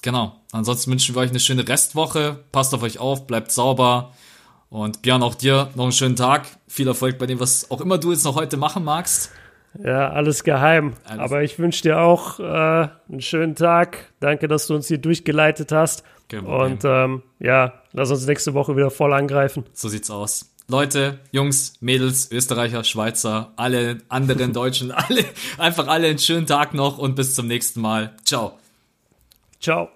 genau. Ansonsten wünschen wir euch eine schöne Restwoche. Passt auf euch auf, bleibt sauber. Und Björn, auch dir noch einen schönen Tag. Viel Erfolg bei dem, was auch immer du jetzt noch heute machen magst. Ja, alles geheim. Alles. Aber ich wünsche dir auch äh, einen schönen Tag. Danke, dass du uns hier durchgeleitet hast. Und ähm, ja, lass uns nächste Woche wieder voll angreifen. So sieht's aus. Leute, Jungs, Mädels, Österreicher, Schweizer, alle anderen Deutschen, alle, einfach alle einen schönen Tag noch und bis zum nächsten Mal. Ciao. Ciao.